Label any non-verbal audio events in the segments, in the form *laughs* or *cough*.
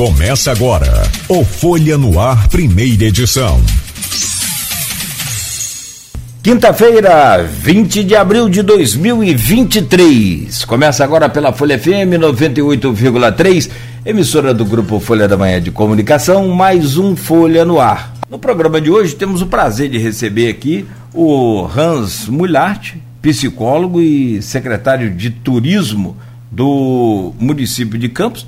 Começa agora o Folha no Ar, primeira edição. Quinta-feira, 20 de abril de 2023. Começa agora pela Folha FM 98,3, emissora do grupo Folha da Manhã de Comunicação, mais um Folha no Ar. No programa de hoje temos o prazer de receber aqui o Hans Mulhart, psicólogo e secretário de Turismo do município de Campos.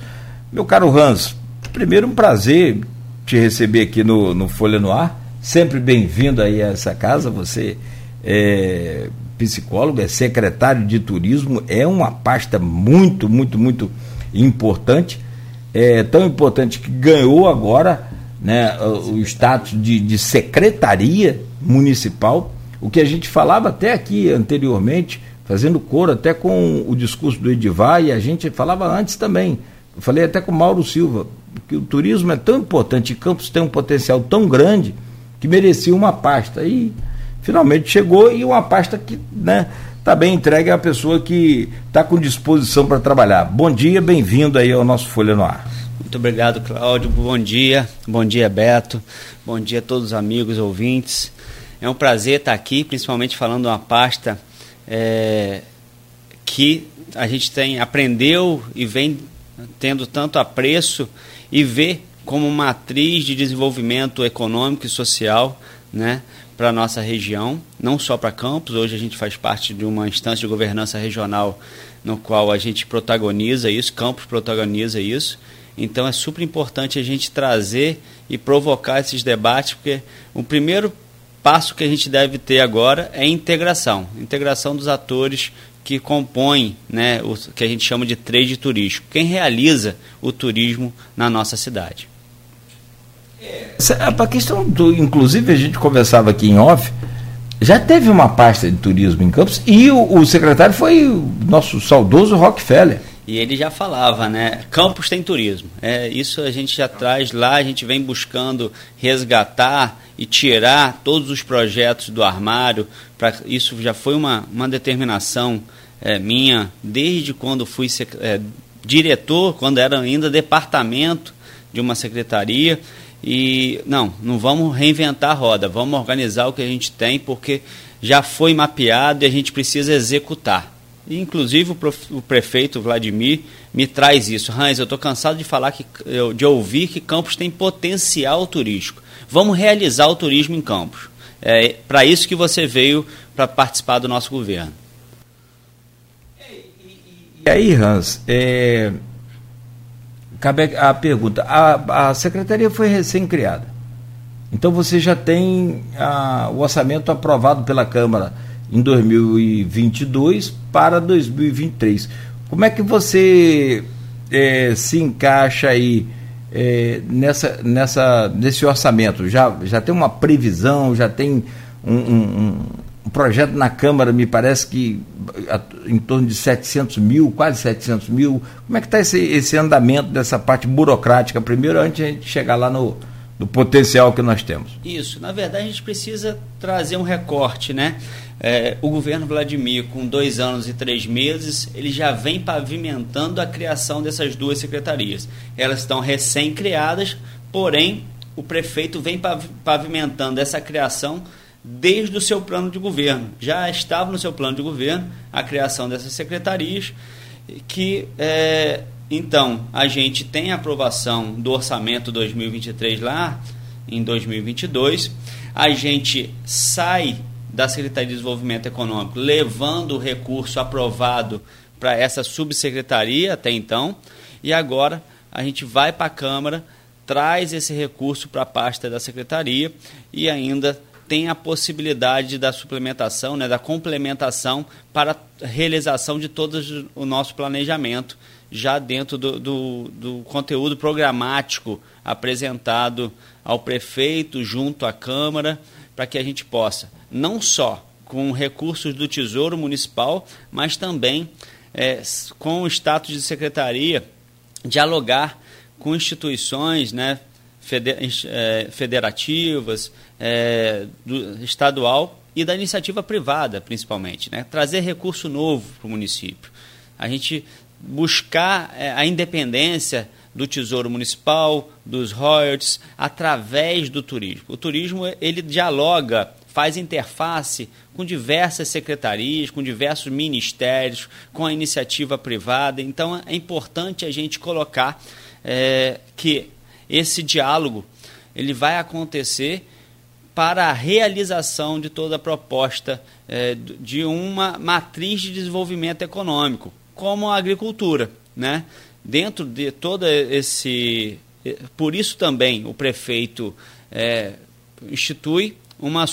Meu caro Hans, primeiro um prazer te receber aqui no, no Folha no Ar. Sempre bem-vindo aí a essa casa. Você é psicólogo, é secretário de turismo, é uma pasta muito, muito, muito importante. É tão importante que ganhou agora né, o status de, de secretaria municipal. O que a gente falava até aqui anteriormente, fazendo coro até com o discurso do Edivar, e a gente falava antes também. Eu falei até com o Mauro Silva, que o turismo é tão importante, e Campos tem um potencial tão grande que merecia uma pasta. E finalmente chegou e uma pasta que né, está bem entregue à pessoa que está com disposição para trabalhar. Bom dia, bem-vindo aí ao nosso Folha no Ar. Muito obrigado, Cláudio. Bom dia. Bom dia, Beto. Bom dia a todos os amigos ouvintes. É um prazer estar aqui, principalmente falando uma pasta é, que a gente tem aprendeu e vem tendo tanto apreço e vê como uma atriz de desenvolvimento econômico e social, né, para a nossa região, não só para Campos. Hoje a gente faz parte de uma instância de governança regional no qual a gente protagoniza isso, Campos protagoniza isso. Então é super importante a gente trazer e provocar esses debates, porque o primeiro passo que a gente deve ter agora é integração integração dos atores que compõem né, o que a gente chama de trade turístico. Quem realiza o turismo na nossa cidade. Para a questão do, inclusive a gente conversava aqui em off, já teve uma pasta de turismo em Campos e o, o secretário foi o nosso saudoso Rockefeller. E ele já falava, né? Campos tem turismo. É, isso a gente já traz lá, a gente vem buscando resgatar e tirar todos os projetos do armário. Pra, isso já foi uma, uma determinação é, minha desde quando fui é, diretor, quando era ainda departamento de uma secretaria. E não, não vamos reinventar a roda, vamos organizar o que a gente tem, porque já foi mapeado e a gente precisa executar. E, inclusive o, o, prefeito Vladimir me traz isso. Hans, eu estou cansado de falar que de ouvir que Campos tem potencial turístico. Vamos realizar o turismo em Campos. É para isso que você veio para participar do nosso governo. E aí, Hans, é, cabe a pergunta. A, a secretaria foi recém-criada. Então você já tem a, o orçamento aprovado pela Câmara em 2022 para 2023. Como é que você é, se encaixa aí é, nessa, nessa, nesse orçamento? Já, já tem uma previsão, já tem um, projeto na Câmara, me parece que em torno de 700 mil, quase 700 mil. Como é que está esse, esse andamento dessa parte burocrática, primeiro, antes de chegar lá no, do potencial que nós temos. Isso, na verdade a gente precisa trazer um recorte, né? É, o governo Vladimir, com dois anos e três meses, ele já vem pavimentando a criação dessas duas secretarias. Elas estão recém-criadas, porém o prefeito vem pavimentando essa criação desde o seu plano de governo. Já estava no seu plano de governo a criação dessas secretarias que é, então, a gente tem a aprovação do orçamento 2023 lá em 2022. A gente sai da Secretaria de Desenvolvimento Econômico levando o recurso aprovado para essa subsecretaria até então. E agora a gente vai para a Câmara, traz esse recurso para a pasta da secretaria e ainda tem a possibilidade da suplementação, né, da complementação para a realização de todo o nosso planejamento já dentro do, do, do conteúdo programático apresentado ao prefeito junto à Câmara, para que a gente possa, não só com recursos do Tesouro Municipal, mas também é, com o status de secretaria, dialogar com instituições né, federativas, é, do, estadual e da iniciativa privada, principalmente. Né? Trazer recurso novo para o município. A gente buscar é, a independência do Tesouro Municipal, dos royalties, através do turismo. O turismo ele dialoga, faz interface com diversas secretarias, com diversos ministérios, com a iniciativa privada. Então é importante a gente colocar é, que esse diálogo ele vai acontecer para a realização de toda a proposta é, de uma matriz de desenvolvimento econômico, como a agricultura, né? Dentro de todo esse, por isso também o prefeito é, institui uma,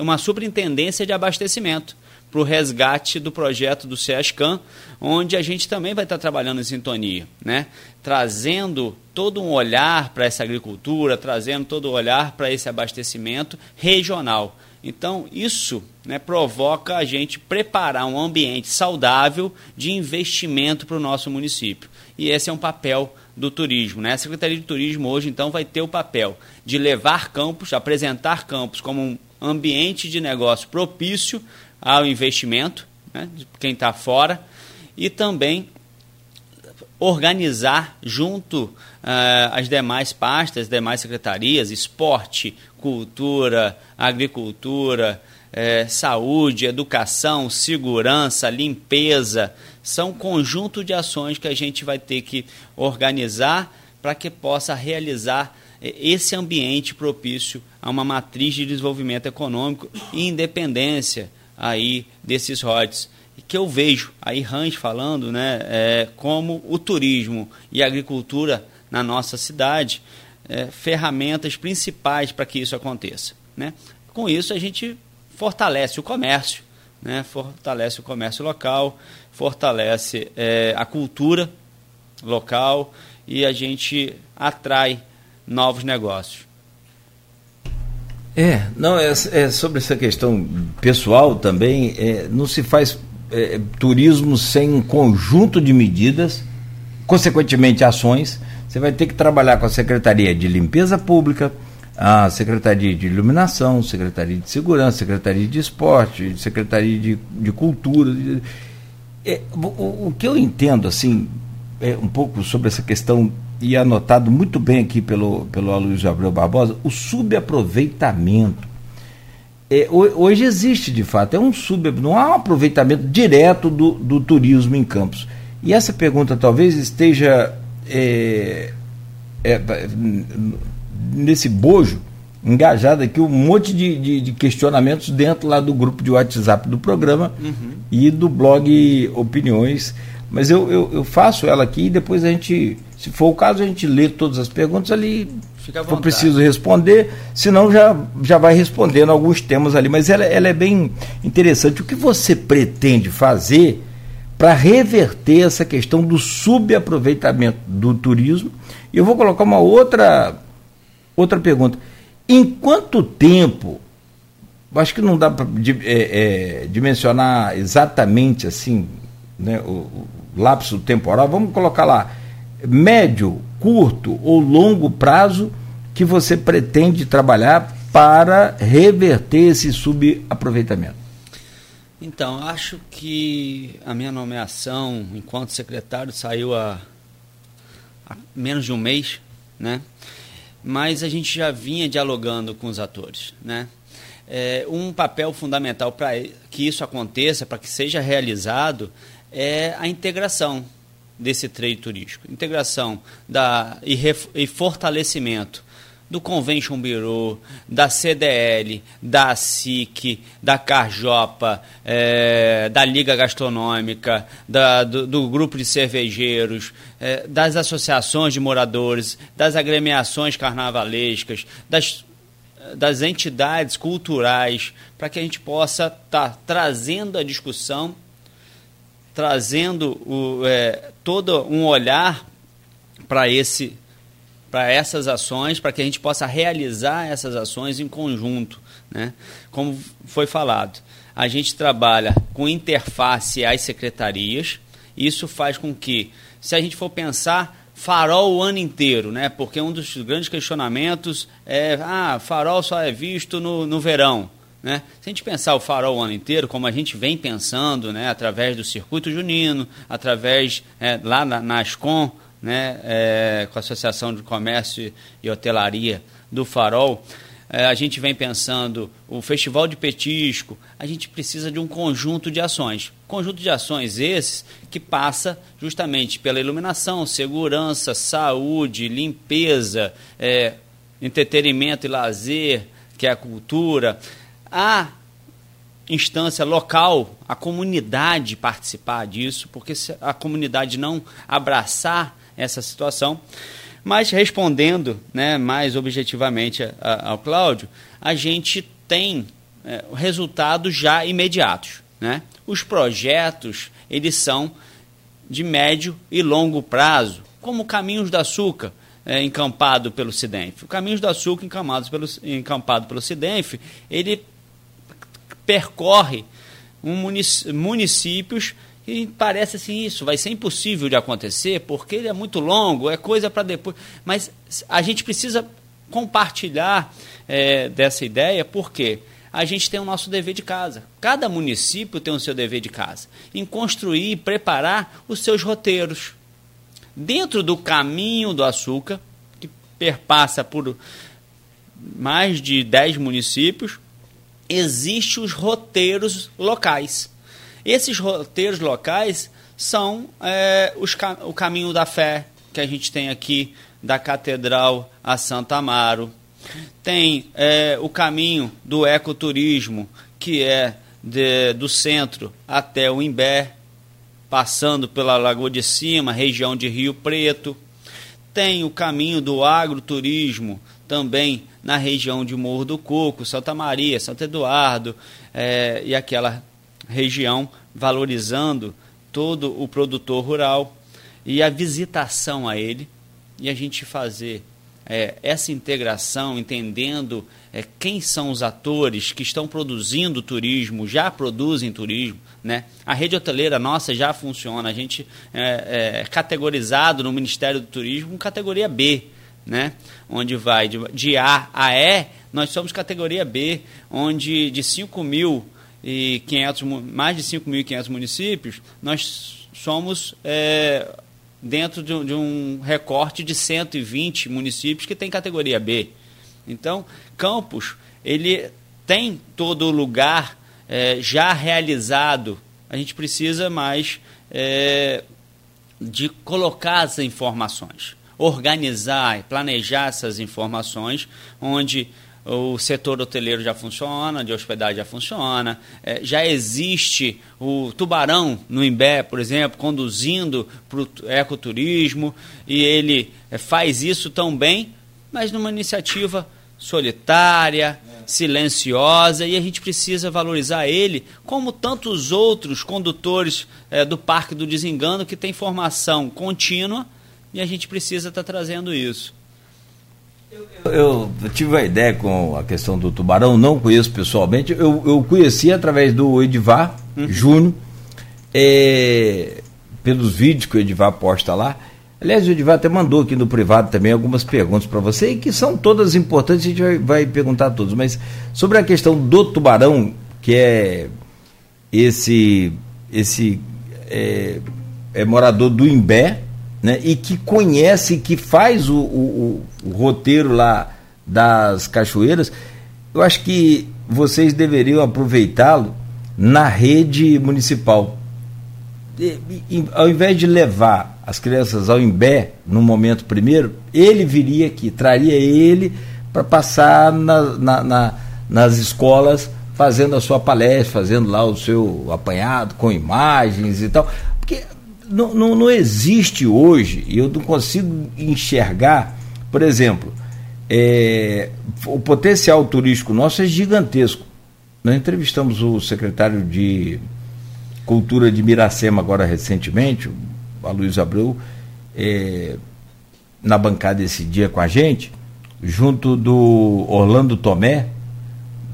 uma superintendência de abastecimento para o resgate do projeto do SESCAM, onde a gente também vai estar trabalhando em sintonia, né? trazendo todo um olhar para essa agricultura, trazendo todo o um olhar para esse abastecimento regional. Então, isso né, provoca a gente preparar um ambiente saudável de investimento para o nosso município. E esse é um papel do turismo. Né? A Secretaria de Turismo hoje, então, vai ter o papel de levar campos, apresentar campos como um ambiente de negócio propício ao investimento, né, de quem está fora, e também organizar junto uh, as demais pastas, demais secretarias, esporte, cultura, agricultura, eh, saúde, educação, segurança, limpeza, são conjunto de ações que a gente vai ter que organizar para que possa realizar eh, esse ambiente propício a uma matriz de desenvolvimento econômico e independência aí desses royalties que eu vejo aí Hans falando, né, é, como o turismo e a agricultura na nossa cidade é, ferramentas principais para que isso aconteça. Né? Com isso a gente fortalece o comércio, né, fortalece o comércio local, fortalece é, a cultura local e a gente atrai novos negócios. É, não, é, é sobre essa questão pessoal também, é, não se faz é, turismo sem um conjunto de medidas, consequentemente ações. Você vai ter que trabalhar com a Secretaria de Limpeza Pública, a Secretaria de Iluminação, Secretaria de Segurança, Secretaria de Esporte, Secretaria de, de Cultura. É, o, o, que eu entendo, assim, é um pouco sobre essa questão, e anotado muito bem aqui pelo, pelo Aloysio Abreu Barbosa, o subaproveitamento. É, hoje existe, de fato, é um sub, não há um aproveitamento direto do, do turismo em Campos. E essa pergunta talvez esteja é, é, nesse bojo engajado aqui um monte de, de, de, questionamentos dentro lá do grupo de WhatsApp do programa uhum. e do blog Opiniões. Mas eu, eu, eu, faço ela aqui e depois a gente, se for o caso, a gente lê todas as perguntas ali. Fica for preciso responder, senão já, já vai respondendo alguns temas ali. Mas ela, ela é bem interessante. O que você pretende fazer para reverter essa questão do subaproveitamento do turismo? E eu vou colocar uma outra Outra pergunta: em quanto tempo? Acho que não dá para é, é, dimensionar exatamente assim né, o, o lapso temporal. Vamos colocar lá médio, curto ou longo prazo que você pretende trabalhar para reverter esse subaproveitamento? Então, acho que a minha nomeação enquanto secretário saiu há, há menos de um mês, né? mas a gente já vinha dialogando com os atores, né? É, um papel fundamental para que isso aconteça, para que seja realizado, é a integração desse trade turístico, integração da, e, ref, e fortalecimento do Convention Bureau, da CDL, da SIC, da Carjopa, é, da Liga Gastronômica, da, do, do, grupo de cervejeiros, é, das associações de moradores, das agremiações carnavalescas, das, das entidades culturais, para que a gente possa estar tá trazendo a discussão, trazendo o, é, todo um olhar para esse para essas ações, para que a gente possa realizar essas ações em conjunto. Né? Como foi falado, a gente trabalha com interface às secretarias, isso faz com que, se a gente for pensar, farol o ano inteiro, né? porque um dos grandes questionamentos é: ah, farol só é visto no, no verão. Né? Se a gente pensar o farol o ano inteiro, como a gente vem pensando, né, através do circuito junino, através é, lá na, na Ascom, né, é, com a Associação de Comércio e Hotelaria do Farol, é, a gente vem pensando o Festival de Petisco, a gente precisa de um conjunto de ações. Conjunto de ações esses que passa justamente pela iluminação, segurança, saúde, limpeza, é, entretenimento e lazer, que é a cultura. A instância local, a comunidade participar disso, porque se a comunidade não abraçar essa situação, mas respondendo né, mais objetivamente a, a, ao Cláudio, a gente tem é, resultados já imediatos. Né? Os projetos eles são de médio e longo prazo, como Caminhos do Açúcar, é, encampado pelo Cidenf. O Caminhos do Açúcar, encampado pelo, encampado pelo Cidenf, ele percorre um municípios e parece assim, isso vai ser impossível de acontecer, porque ele é muito longo, é coisa para depois. Mas a gente precisa compartilhar é, dessa ideia, porque a gente tem o nosso dever de casa. Cada município tem o seu dever de casa, em construir e preparar os seus roteiros. Dentro do caminho do açúcar, que perpassa por mais de 10 municípios, existem os roteiros locais. Esses roteiros locais são é, os, o caminho da fé que a gente tem aqui da Catedral a Santa Amaro. Tem é, o caminho do ecoturismo, que é de, do centro até o Imbé, passando pela Lagoa de Cima, região de Rio Preto. Tem o caminho do agroturismo, também na região de Morro do Coco, Santa Maria, Santo Eduardo é, e aquela região, valorizando todo o produtor rural e a visitação a ele e a gente fazer é, essa integração, entendendo é, quem são os atores que estão produzindo turismo, já produzem turismo. Né? A rede hoteleira nossa já funciona, a gente é, é categorizado no Ministério do Turismo categoria B, né? onde vai de, de A a E, nós somos categoria B, onde de 5 mil e 500, mais de 5.500 municípios, nós somos é, dentro de de um, recorte de 120 municípios que tem categoria B. Então, Campos, ele tem todo o lugar é, já realizado. A gente precisa mais é, de colocar as informações, organizar e planejar essas informações, onde o setor hoteleiro já funciona, de hospedagem já funciona, é, já existe o tubarão no Imbé, por exemplo, conduzindo para o ecoturismo, e ele é, faz isso tão bem, mas numa iniciativa solitária, silenciosa, e a gente precisa valorizar ele, como tantos outros condutores é, do Parque do Desengano que tem formação contínua, e a gente precisa estar tá trazendo isso. Eu, eu, tive uma ideia com a questão do tubarão, não conheço pessoalmente. Eu, eu conheci através do Edivar uhum. Júnior, é, pelos vídeos que o Edivar posta lá. Aliás, o Edivar até mandou aqui no privado também algumas perguntas para você, e que são todas importantes, a gente vai, vai perguntar todas. Mas sobre a questão do tubarão, que é esse, esse é, é morador do Imbé, né, e que conhece, que faz o, o, o, roteiro lá das cachoeiras, eu acho que vocês deveriam aproveitá-lo na rede municipal. E, e, ao invés de levar as crianças ao Imbé no momento primeiro, ele viria aqui, traria ele para passar na, na, na, nas escolas fazendo a sua palestra, fazendo lá o seu apanhado com imagens e tal. Porque não, não, não existe hoje, e eu não consigo enxergar, por exemplo, é, o potencial turístico nosso é gigantesco. Nós entrevistamos o secretário de Cultura de Miracema agora recentemente, o Aloysio Abreu, é, na bancada esse dia com a gente, junto do Orlando Tomé,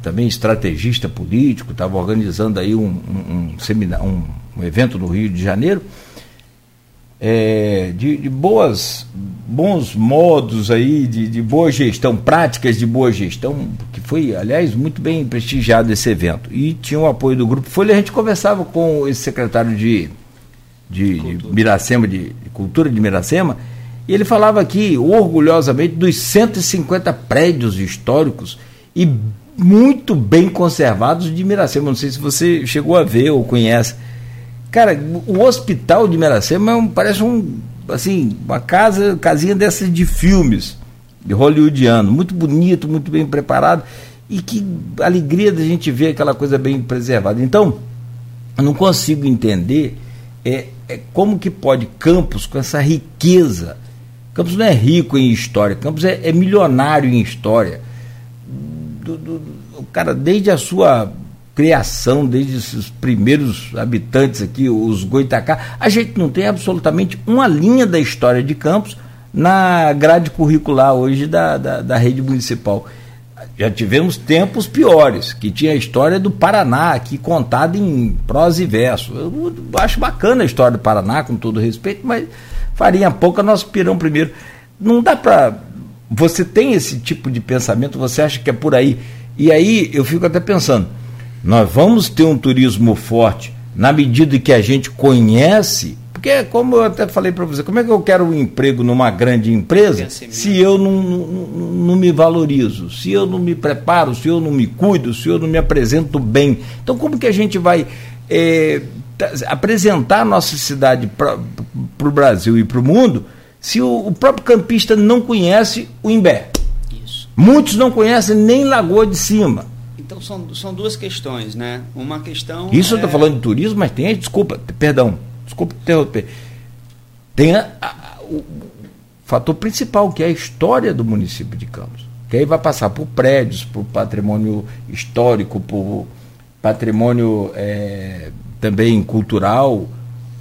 também estrategista político, estava organizando aí um, um, um, um, um evento no Rio de Janeiro, é, de, de, boas, bons modos aí, de, de boa gestão, práticas de boa gestão, que foi, aliás, muito bem prestigiado esse evento. E tinha o apoio do Grupo Folha, a gente conversava com esse secretário de, de, de Miracema, de, de, Cultura de Miracema, E ele falava aqui, orgulhosamente, dos 150 prédios históricos e muito bem conservados de Miracema. Não sei se você chegou a ver ou conhece. Cara, o hospital de Miracema é um, parece um, assim, uma casa, casinha dessas de filmes, de hollywoodiano, muito bonito, muito bem preparado e que alegria da gente ver aquela coisa bem preservada. Então, eu não consigo entender é, é como que pode Campos, com essa riqueza, Campos não é rico em história, Campos é, é milionário em história. Do, do, o cara, desde a sua criação, desde os primeiros habitantes aqui, os Goitacá, a gente não tem absolutamente uma linha da história de Campos na grade curricular hoje da, da, da rede municipal. Já tivemos tempos piores, que tinha a história do Paraná aqui contada em prosa e verso. Eu acho bacana a história do Paraná, com todo respeito, mas farinha pouca, nosso pirão primeiro. Não dá para. Você tem esse tipo de pensamento, você acha que é por aí. E aí eu fico até pensando, nós vamos ter um turismo forte na medida que a gente conhece, porque como eu até falei para você, como é que eu quero um emprego numa grande empresa se eu não, não, não, me valorizo, se eu não me preparo, se eu não me cuido, se eu não me apresento bem? Então como que a gente vai é, apresentar a nossa cidade para o Brasil e para o mundo se o, o, próprio campista não conhece o Imbé. Isso. Muitos não conhecem nem Lagoa de Cima. Então são, são duas questões, né? Uma questão. Isso é... eu estou falando de turismo, mas tem, desculpa, perdão, desculpa interromper. Tem a, a, o fator principal, que é a história do município de Campos. Que aí vai passar por prédios, por patrimônio histórico, por patrimônio é, também cultural,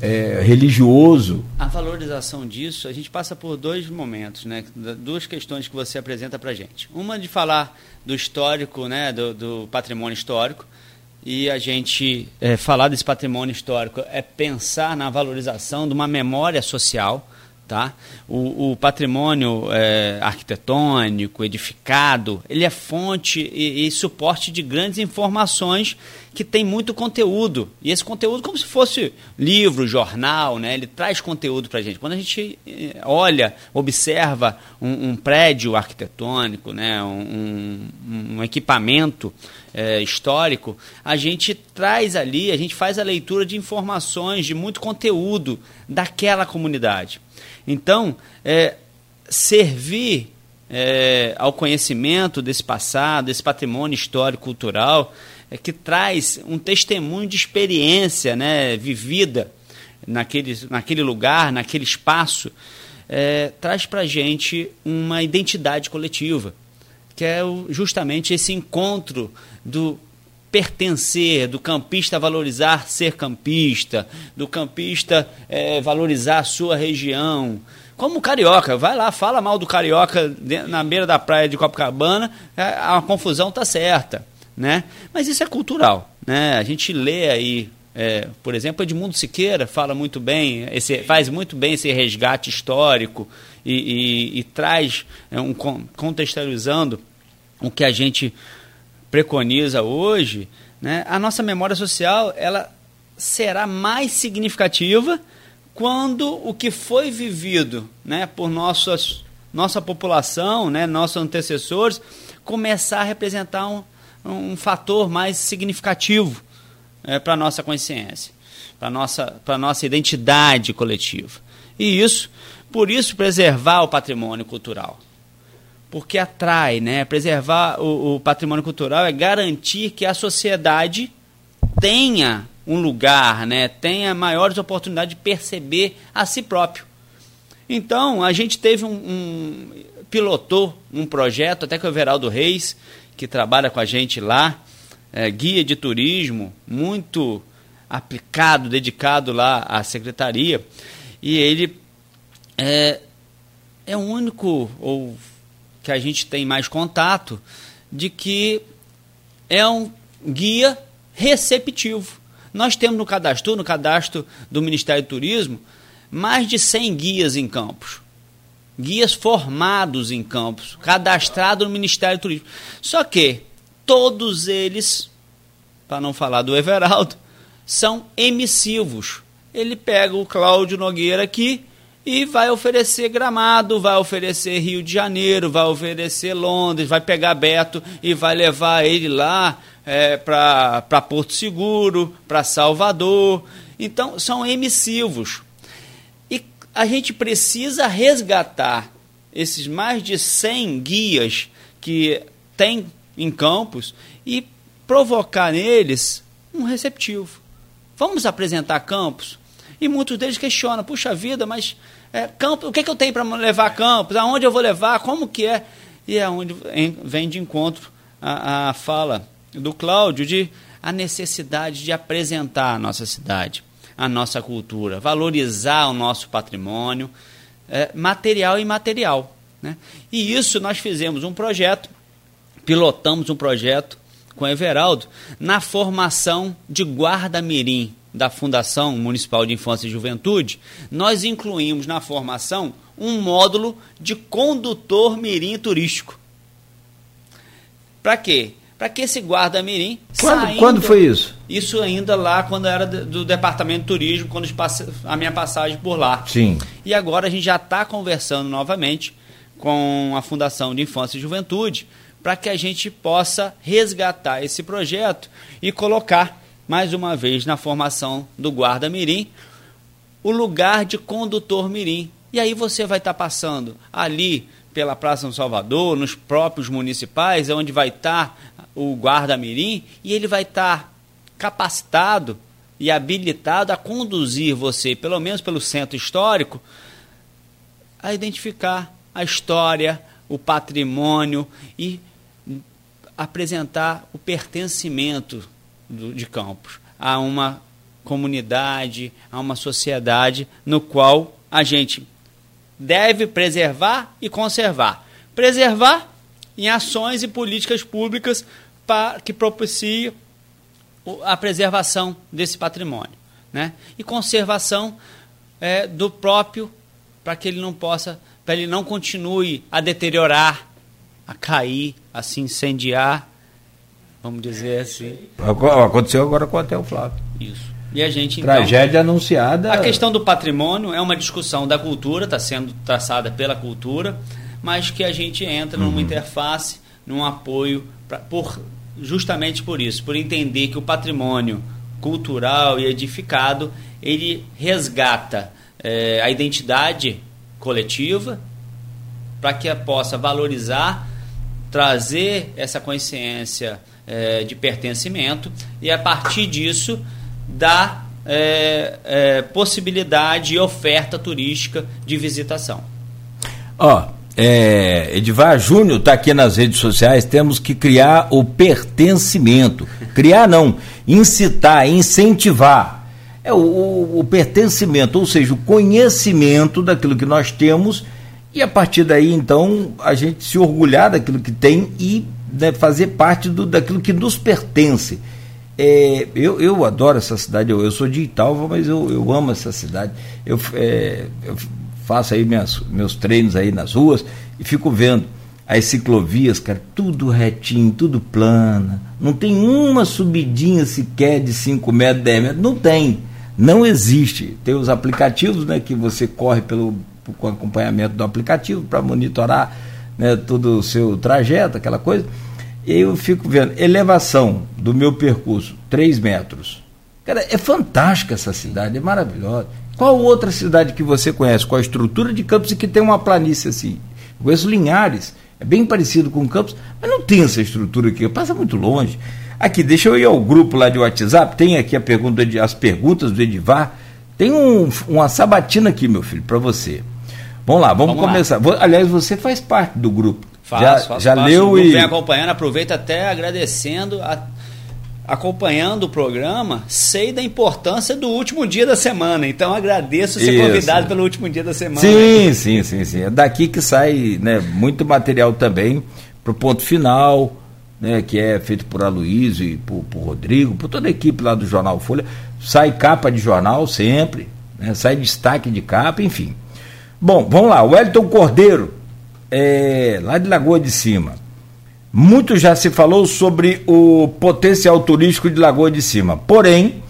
é, religioso. A valorização disso, a gente passa por dois momentos, né? duas questões que você apresenta para a gente. Uma de falar do histórico, né? do, do patrimônio histórico, e a gente é, falar desse patrimônio histórico é pensar na valorização de uma memória social, Tá? O, o patrimônio é, arquitetônico, edificado, ele é fonte e, e, suporte de grandes informações que tem muito conteúdo. E esse conteúdo, como se fosse livro, jornal, né? ele traz conteúdo para a gente. Quando a gente é, olha, observa um, um prédio arquitetônico, né? um, um, um equipamento é, histórico, a gente traz ali, a gente faz a leitura de informações, de muito conteúdo daquela comunidade. Então, é, servir é, ao conhecimento desse passado, desse patrimônio histórico cultural, é, que traz um testemunho de experiência né, vivida naquele, naquele lugar, naquele espaço, é, traz para a gente uma identidade coletiva, que é justamente esse encontro do pertencer, do campista valorizar ser campista, do campista é, valorizar a sua região. Como carioca, vai lá, fala mal do carioca na beira da praia de Copacabana, é, a confusão tá certa, né? Mas isso é cultural, né? A gente lê aí, é, por exemplo, Edmundo Siqueira fala muito bem, esse, faz muito bem esse resgate histórico e, e, e traz é, um contextualizando o que a gente preconiza hoje, né, a nossa memória social ela será mais significativa quando o que foi vivido né, por nossas, nossa população, né, nossos antecessores, começar a representar um, um fator mais significativo é, para a nossa consciência, para a nossa, nossa identidade coletiva. E isso, por isso, preservar o patrimônio cultural porque atrai, né? Preservar o, o, patrimônio cultural é garantir que a sociedade tenha um lugar, né? Tenha maiores oportunidades de perceber a si próprio. Então, a gente teve um, um pilotou um projeto, até com o Everaldo Reis, que trabalha com a gente lá, é, guia de turismo, muito aplicado, dedicado lá à secretaria, e ele é, é o único, ou que a gente tem mais contato, de que é um guia receptivo. Nós temos no cadastro, no cadastro do Ministério do Turismo, mais de 100 guias em campos. Guias formados em campos, cadastrados no Ministério do Turismo. Só que todos eles, para não falar do Everaldo, são emissivos. Ele pega o Cláudio Nogueira aqui e vai oferecer Gramado, vai oferecer Rio de Janeiro, vai oferecer Londres, vai pegar Beto e vai levar ele lá é, para Porto Seguro, para Salvador. Então, são emissivos. E a gente precisa resgatar esses mais de 100 guias que tem em campos e provocar neles um receptivo. Vamos apresentar campos? E muitos deles questionam, puxa vida, mas é, campo, o que, é que eu tenho para levar campos? Aonde eu vou levar? Como que é? E é onde vem de encontro a, a fala do Cláudio de a necessidade de apresentar a nossa cidade, a nossa cultura, valorizar o nosso patrimônio é, material e imaterial. Né? E isso nós fizemos um projeto, pilotamos um projeto com Everaldo na formação de guarda-mirim da Fundação Municipal de Infância e Juventude, nós incluímos na formação um módulo de condutor mirim turístico. Para quê? Para que esse guarda-mirim. Quando, saindo, quando foi isso? Isso ainda lá, quando era do Departamento de Turismo, quando a minha passagem por lá. Sim. E agora a gente já está conversando novamente com a Fundação de Infância e Juventude para que a gente possa resgatar esse projeto e colocar mais uma vez na formação do guarda mirim, o lugar de condutor mirim. E aí você vai estar tá passando ali pela Praça São Salvador, nos próprios municipais, onde vai estar tá o guarda mirim, e ele vai estar tá capacitado e habilitado a conduzir você, pelo menos pelo centro histórico, a identificar a história, o patrimônio e apresentar o pertencimento do, de Campos a uma comunidade, a uma sociedade no qual a gente deve preservar e conservar. Preservar em ações e políticas públicas para que propiciem a preservação desse patrimônio, né? E conservação é, do próprio para que ele não possa, para ele não continue a deteriorar, a cair, a se incendiar vamos dizer assim. Aconteceu agora com o Hotel Flávio. Isso. E a gente então, Tragédia anunciada. A questão do patrimônio é uma discussão da cultura, está sendo traçada pela cultura, mas que a gente entra numa uhum. interface, num apoio, pra, por, justamente por isso, por entender que o patrimônio cultural e edificado ele resgata é, a identidade coletiva para que possa valorizar, trazer essa consciência é, de pertencimento e a partir disso dá é, é, possibilidade e oferta turística de visitação. Ó, é, Edivar Júnior está aqui nas redes sociais, temos que criar o pertencimento. Criar não, incitar, incentivar. É o, o, o pertencimento, ou seja, o conhecimento daquilo que nós temos e a partir daí, então, a gente se orgulhar daquilo que tem e né, fazer parte do, daquilo que nos pertence. É, eu, eu adoro essa cidade, eu, eu sou de Italva, mas eu, eu amo essa cidade. Eu, é, eu faço aí minhas, meus treinos aí nas ruas e fico vendo as ciclovias, cara, tudo retinho, tudo plana. Não tem uma subidinha sequer de 5 metros, 10 metros. Não tem. Não existe. Tem os aplicativos né, que você corre pelo, com acompanhamento do aplicativo para monitorar né, todo o seu trajeto, aquela coisa. E eu fico vendo, elevação do meu percurso, 3 metros. Cara, é fantástica essa cidade, é maravilhosa. Qual outra cidade que você conhece com a estrutura de Campos e que tem uma planície assim? Eu conheço Linhares, é bem parecido com Campos, mas não tem essa estrutura aqui, passa muito longe. Aqui, deixa eu ir ao grupo lá de WhatsApp, tem aqui a pergunta de, as perguntas do Edivar. Tem um, uma sabatina aqui, meu filho, para você. Vamos lá, vamos, vamos começar. Lá. Aliás, você faz parte do grupo. Faço, já, faço já leu e vem acompanhando, aproveita até agradecendo, a, acompanhando o programa, sei da importância do último dia da semana. Então agradeço ser Isso. convidado pelo último dia da semana. Sim, sim, sim, sim. É daqui que sai, né, muito material também para o ponto final, né, que é feito por Aloysio e por, por Rodrigo, por toda a equipe lá do Jornal Folha. Sai capa de jornal sempre, né, sai destaque de capa, enfim. Bom, vamos lá. Wellington Cordeiro, é, lá de Lagoa de Cima. Muito já se falou sobre o potencial turístico de Lagoa de Cima. Porém,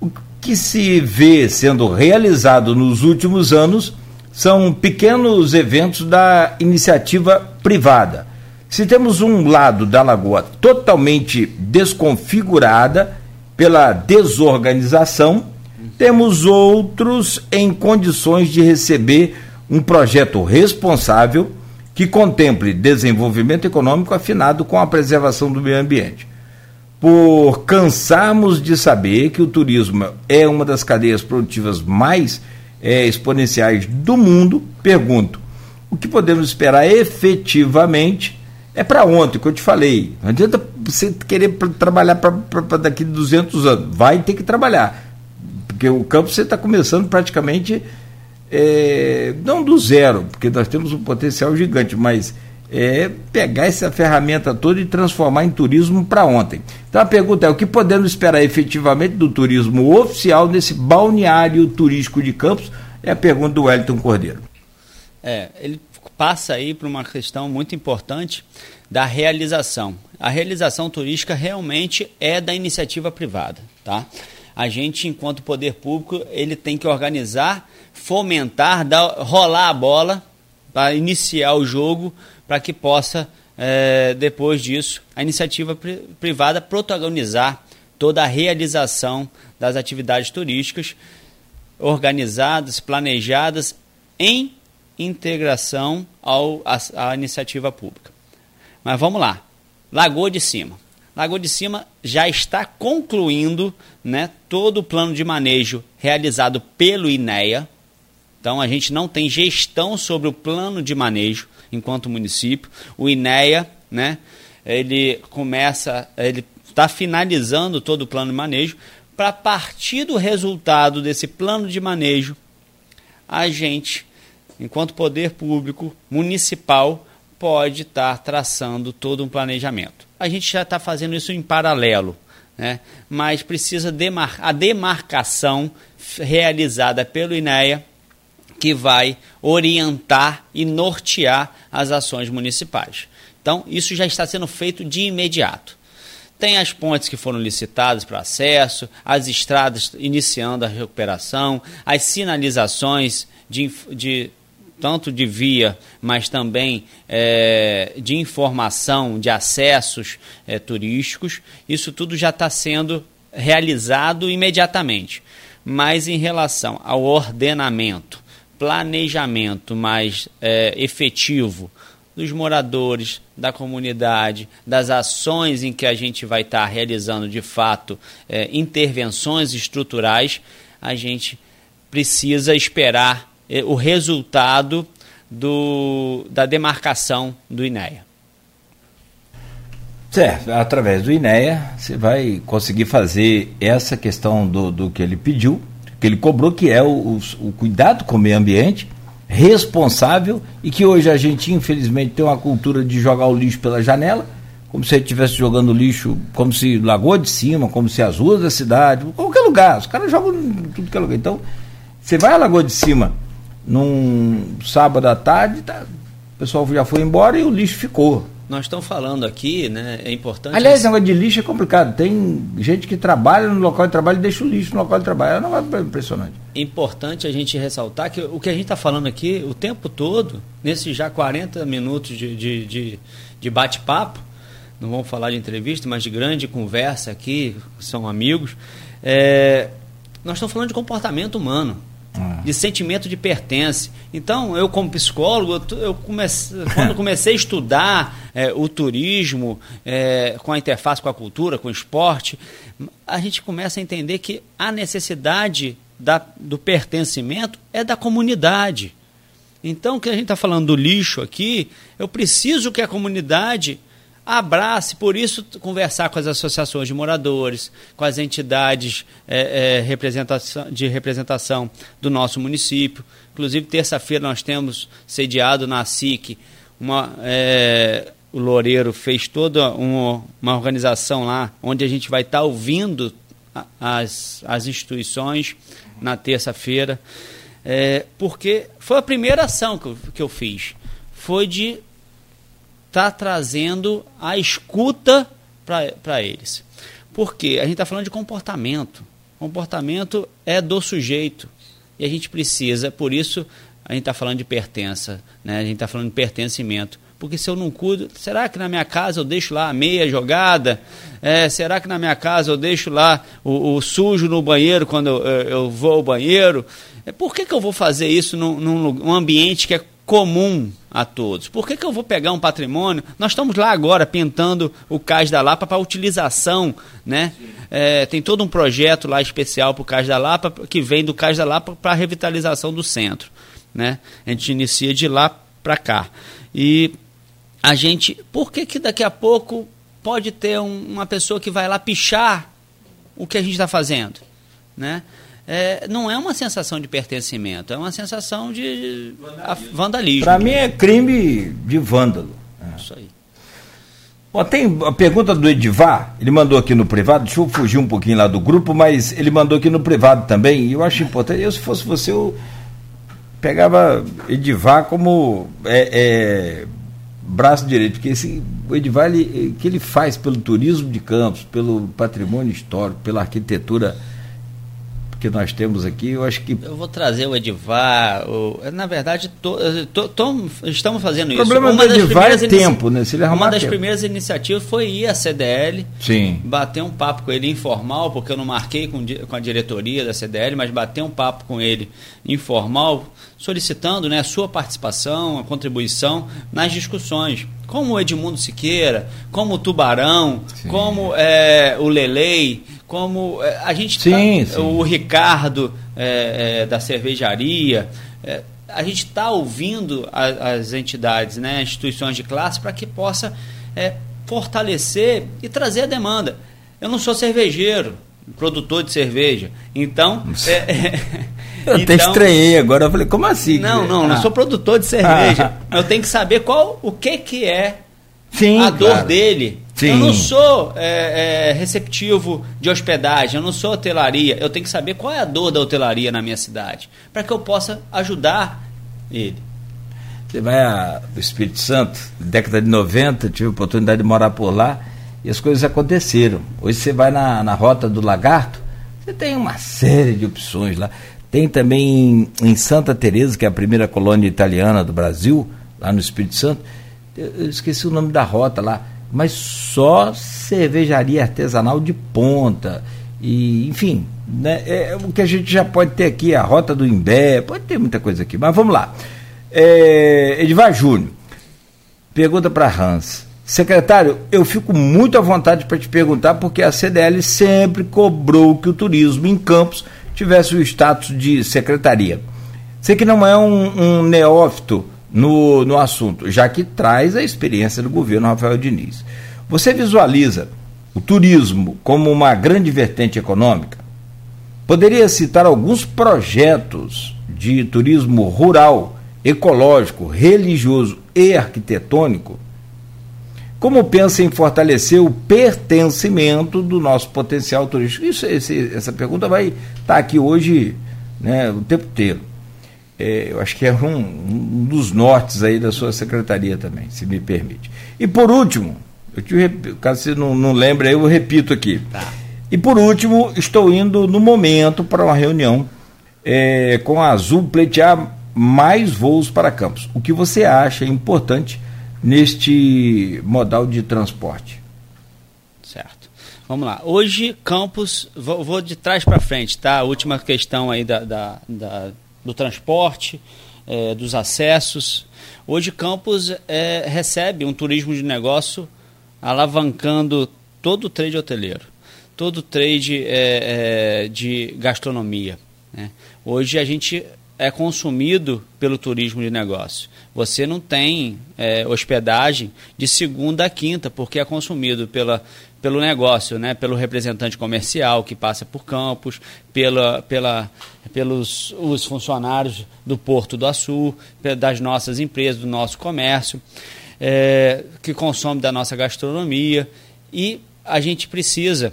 o que se vê sendo realizado nos últimos anos são pequenos eventos da iniciativa privada. Se temos um lado da lagoa totalmente desconfigurada pela desorganização, temos outros em condições de receber um projeto responsável que contemple desenvolvimento econômico afinado com a preservação do meio ambiente. Por cansarmos de saber que o turismo é uma das cadeias produtivas mais é, exponenciais do mundo, pergunto: o que podemos esperar efetivamente é para ontem, que eu te falei. Não adianta você querer trabalhar para daqui a 200 anos. Vai ter que trabalhar. Porque o campo você está começando praticamente, é, não do zero, porque nós temos um potencial gigante, mas é pegar essa ferramenta toda e transformar em turismo para ontem. Então a pergunta é: o que podemos esperar efetivamente do turismo oficial nesse balneário turístico de Campos? É a pergunta do Wellington Cordeiro. É, ele passa aí para uma questão muito importante da realização. A realização turística realmente é da iniciativa privada, tá? A gente, enquanto poder público, ele tem que organizar, fomentar, dar, rolar a bola para iniciar o jogo, para que possa, é, depois disso, a iniciativa pri privada protagonizar toda a realização das atividades turísticas organizadas, planejadas em integração ao, à, à iniciativa pública. Mas vamos lá. Lagoa de Cima. Lagoa de Cima já está concluindo né, todo o plano de manejo realizado pelo INEA. Então a gente não tem gestão sobre o plano de manejo enquanto município. O INEA, né, ele começa, ele está finalizando todo o plano de manejo para partir do resultado desse plano de manejo, a gente enquanto poder público municipal, pode estar traçando todo um planejamento. A gente já está fazendo isso em paralelo, né? mas precisa demar a demarcação realizada pelo INEA, que vai orientar e nortear as ações municipais. Então, isso já está sendo feito de imediato. Tem as pontes que foram licitadas para acesso, as estradas iniciando a recuperação, as sinalizações de, de tanto de via, mas também é, de informação, de acessos é, turísticos, isso tudo já está sendo realizado imediatamente. Mas em relação ao ordenamento, planejamento mais é, efetivo dos moradores, da comunidade, das ações em que a gente vai estar tá realizando de fato é, intervenções estruturais, a gente precisa esperar o resultado do, da demarcação do INEA. Certo, através do INEA você vai conseguir fazer essa questão do, do que ele pediu, que ele cobrou, que é o, o, o cuidado com o meio ambiente, responsável, e que hoje a gente, infelizmente, tem uma cultura de jogar o lixo pela janela, como se estivesse jogando lixo, como se Lagoa de Cima, como se as ruas da cidade, qualquer lugar, os caras jogam tudo que é lugar. Então, você vai a Lagoa de Cima, num sábado à tarde, tá, o pessoal já foi embora e o lixo ficou. Nós estamos falando aqui, né? É importante. Aliás, negócio de lixo é complicado. Tem gente que trabalha no local de trabalho e deixa o lixo no local de trabalho. É um negócio impressionante. Importante a gente ressaltar que o que a gente está falando aqui o tempo todo, nesses já 40 minutos de, de, de, de bate-papo, não vamos falar de entrevista, mas de grande conversa aqui, são amigos, é, nós estamos falando de comportamento humano. Ah. de sentimento de pertence. Então, eu como psicólogo, eu comecei, *laughs* quando comecei a estudar é, o turismo é, com a interface com a cultura, com o esporte, a gente começa a entender que a necessidade da, do pertencimento é da comunidade. Então, que a gente está falando do lixo aqui, eu preciso que a comunidade abrace, por isso, conversar com as associações de moradores, com as entidades é, é, representação, de representação do nosso município. Inclusive, terça-feira nós temos sediado na SIC uma. É, o Loureiro fez toda uma, uma, organização lá, onde a gente vai estar ouvindo as, as instituições na terça-feira, é, porque foi a primeira ação que eu, que eu fiz. Foi de está trazendo a escuta para eles. Porque a gente está falando de comportamento. Comportamento é do sujeito. E a gente precisa, por isso, a gente está falando de pertença, né? a gente está falando de pertencimento. Porque se eu não cuido, será que na minha casa eu deixo lá a meia jogada? É, será que na minha casa eu deixo lá o, o sujo no banheiro quando eu, eu, vou ao banheiro? É, por que, que eu vou fazer isso num, num ambiente que é comum a todos. Por que, que eu vou pegar um patrimônio? Nós estamos lá agora pintando o Cais da Lapa para utilização, né? É, tem todo um projeto lá especial para o Cais da Lapa, que vem do Cais da Lapa para a revitalização do centro, né? A gente inicia de lá para cá. E a gente, por que que daqui a pouco pode ter um, uma pessoa que vai lá pichar o que a gente está fazendo, né? É, não é uma sensação de pertencimento, é uma sensação de vandalismo. vandalismo. Para mim é crime de vândalo. É. Isso aí. Bom, tem a pergunta do Edivar, ele mandou aqui no privado, deixa eu fugir um pouquinho lá do grupo, mas ele mandou aqui no privado também, e eu acho importante, eu se fosse você, eu pegava Edivar como é, é, braço direito, porque esse, o Edivar, ele, que ele faz pelo turismo de campos, pelo patrimônio histórico, pela arquitetura que nós temos aqui, eu acho que. Eu vou trazer o Edivar. O, na verdade, to, to, to, estamos fazendo isso. O problema uma do Edivar é tempo, né? Se ele uma das tempo. primeiras iniciativas foi ir à CDL, Sim. bater um papo com ele informal, porque eu não marquei com, com a diretoria da CDL, mas bater um papo com ele informal, solicitando né, a sua participação, a contribuição nas discussões como o Edmundo Siqueira, como o Tubarão, sim. como é, o Lelei, como é, a gente sim, tá, sim. o Ricardo é, é, da cervejaria. É, a gente está ouvindo a, as entidades, né, instituições de classe, para que possa é, fortalecer e trazer a demanda. Eu não sou cervejeiro, produtor de cerveja, então. *laughs* Eu então, até estranhei agora, eu falei, como assim? Não, não, não ah. sou produtor de cerveja. Ah. Eu tenho que saber qual, o que que é Sim, a dor dele. Sim. Eu não sou é, é, receptivo de hospedagem, eu não sou hotelaria. Eu tenho que saber qual é a dor da hotelaria na minha cidade, para que eu possa ajudar ele. Você vai ao Espírito Santo, década de 90, tive a oportunidade de morar por lá e as coisas aconteceram. Hoje você vai na, na Rota do Lagarto, você tem uma série de opções lá. Tem também em Santa Teresa, que é a primeira colônia italiana do Brasil, lá no Espírito Santo. Eu esqueci o nome da rota lá, mas só cervejaria artesanal de ponta. E, enfim, né, é o que a gente já pode ter aqui, a rota do Imbé, pode ter muita coisa aqui, mas vamos lá. É, Edvar Júnior, pergunta para Hans. Secretário, eu fico muito à vontade para te perguntar, porque a CDL sempre cobrou que o turismo em Campos tivesse o status de secretaria. Sei que não é um, um neófito no, no assunto, já que traz a experiência do governo Rafael Diniz. Você visualiza o turismo como uma grande vertente econômica? Poderia citar alguns projetos de turismo rural, ecológico, religioso e arquitetônico como pensa em fortalecer o pertencimento do nosso potencial turístico? Isso, esse, essa pergunta vai estar tá aqui hoje né, o tempo inteiro. É, eu acho que é um, um, dos nortes aí da sua secretaria também, se me permite. E por último, eu te, caso você não, não lembre, eu repito aqui. Tá. E por último, estou indo no momento para uma reunião é, com a Azul pleitear mais voos para Campos. O que você acha importante? neste modal de transporte? Certo. Vamos lá. Hoje, Campos, vou, vou de trás para frente, tá? A última questão aí da, da, da do transporte, é, dos acessos. Hoje, Campos é, recebe um turismo de negócio alavancando todo o trade hoteleiro, todo o trade é, é de gastronomia. Né? Hoje, a gente é consumido pelo turismo de negócio. Você não tem é, hospedagem de segunda a quinta, porque é consumido pela, pelo negócio, né? pelo representante comercial que passa por campos, pela, pela, pelos os funcionários do Porto do Açu, das nossas empresas, do nosso comércio, é, que consome da nossa gastronomia. E a gente precisa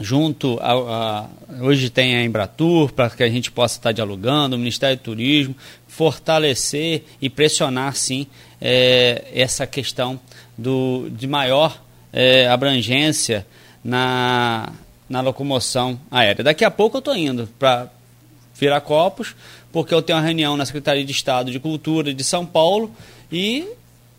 junto a, a, hoje tem a Embratur para que a gente possa estar dialogando, o Ministério do Turismo, fortalecer e pressionar sim é, essa questão do, de maior é, abrangência na, na locomoção aérea. Daqui a pouco eu estou indo para Viracopos porque eu tenho uma reunião na Secretaria de Estado de Cultura de São Paulo e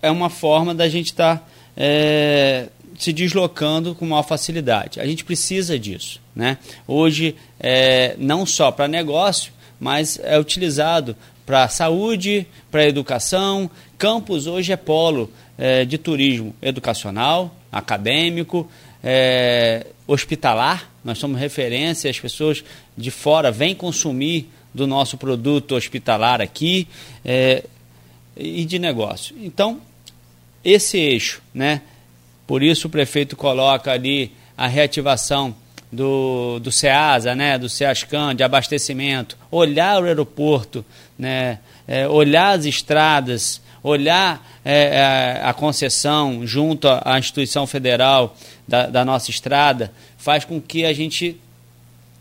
é uma forma da gente estar tá, é, se deslocando com maior facilidade. A gente precisa disso. Né? Hoje, é, não só para negócio, mas é utilizado para saúde, para educação. Campos hoje é polo é, de turismo educacional, acadêmico, é, hospitalar. Nós somos referência, as pessoas de fora vêm consumir do nosso produto hospitalar aqui é, e de negócio. Então, esse eixo, né? Por isso o prefeito coloca ali a reativação do, do SEASA, né, do SEASCAN, de abastecimento, olhar o aeroporto, né, é, olhar as estradas, olhar é, é a, concessão junto à instituição federal da, da nossa estrada, faz com que a gente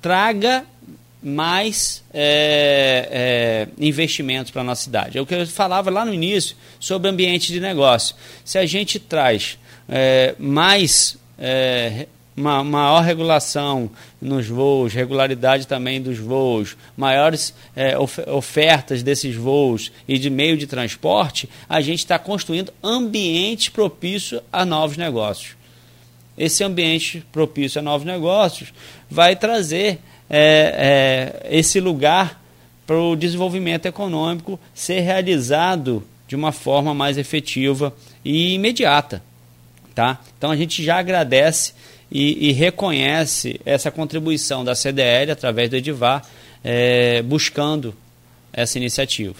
traga mais é, é, investimentos para a nossa cidade. É o que eu falava lá no início sobre ambiente de negócio. Se a gente traz é, mais é, uma maior regulação nos voos, regularidade também dos voos, maiores é, ofertas desses voos e de meio de transporte, a gente está construindo ambiente propício a novos negócios. Esse ambiente propício a novos negócios vai trazer é, é, esse lugar para o desenvolvimento econômico ser realizado de uma forma mais efetiva e imediata. Tá? Então a gente já agradece e, e reconhece essa contribuição da CDL através do Edivar, é, buscando essa iniciativa.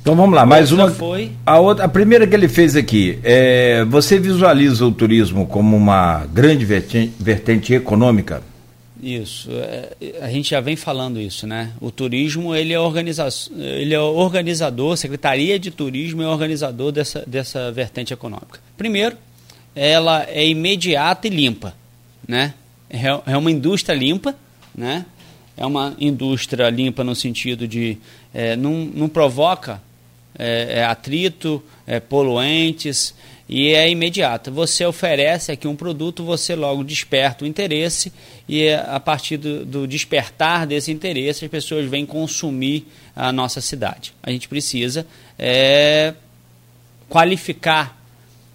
Então vamos lá, mais uma. Foi... A, outra, a primeira que ele fez aqui, é, você visualiza o turismo como uma grande vertente, vertente econômica? Isso, é, a gente já vem falando isso, né? O turismo ele é, organiza ele é organizador, Secretaria de Turismo é organizador dessa, dessa vertente econômica. Primeiro, ela é imediata e limpa, né? É, é uma indústria limpa, né? É uma indústria limpa no sentido de é, não, não provoca é, é atrito, é, poluentes e é imediata. Você oferece aqui um produto, você logo desperta o interesse e é, a partir do, do despertar desse interesse as pessoas vêm consumir a nossa cidade. A gente precisa qualificar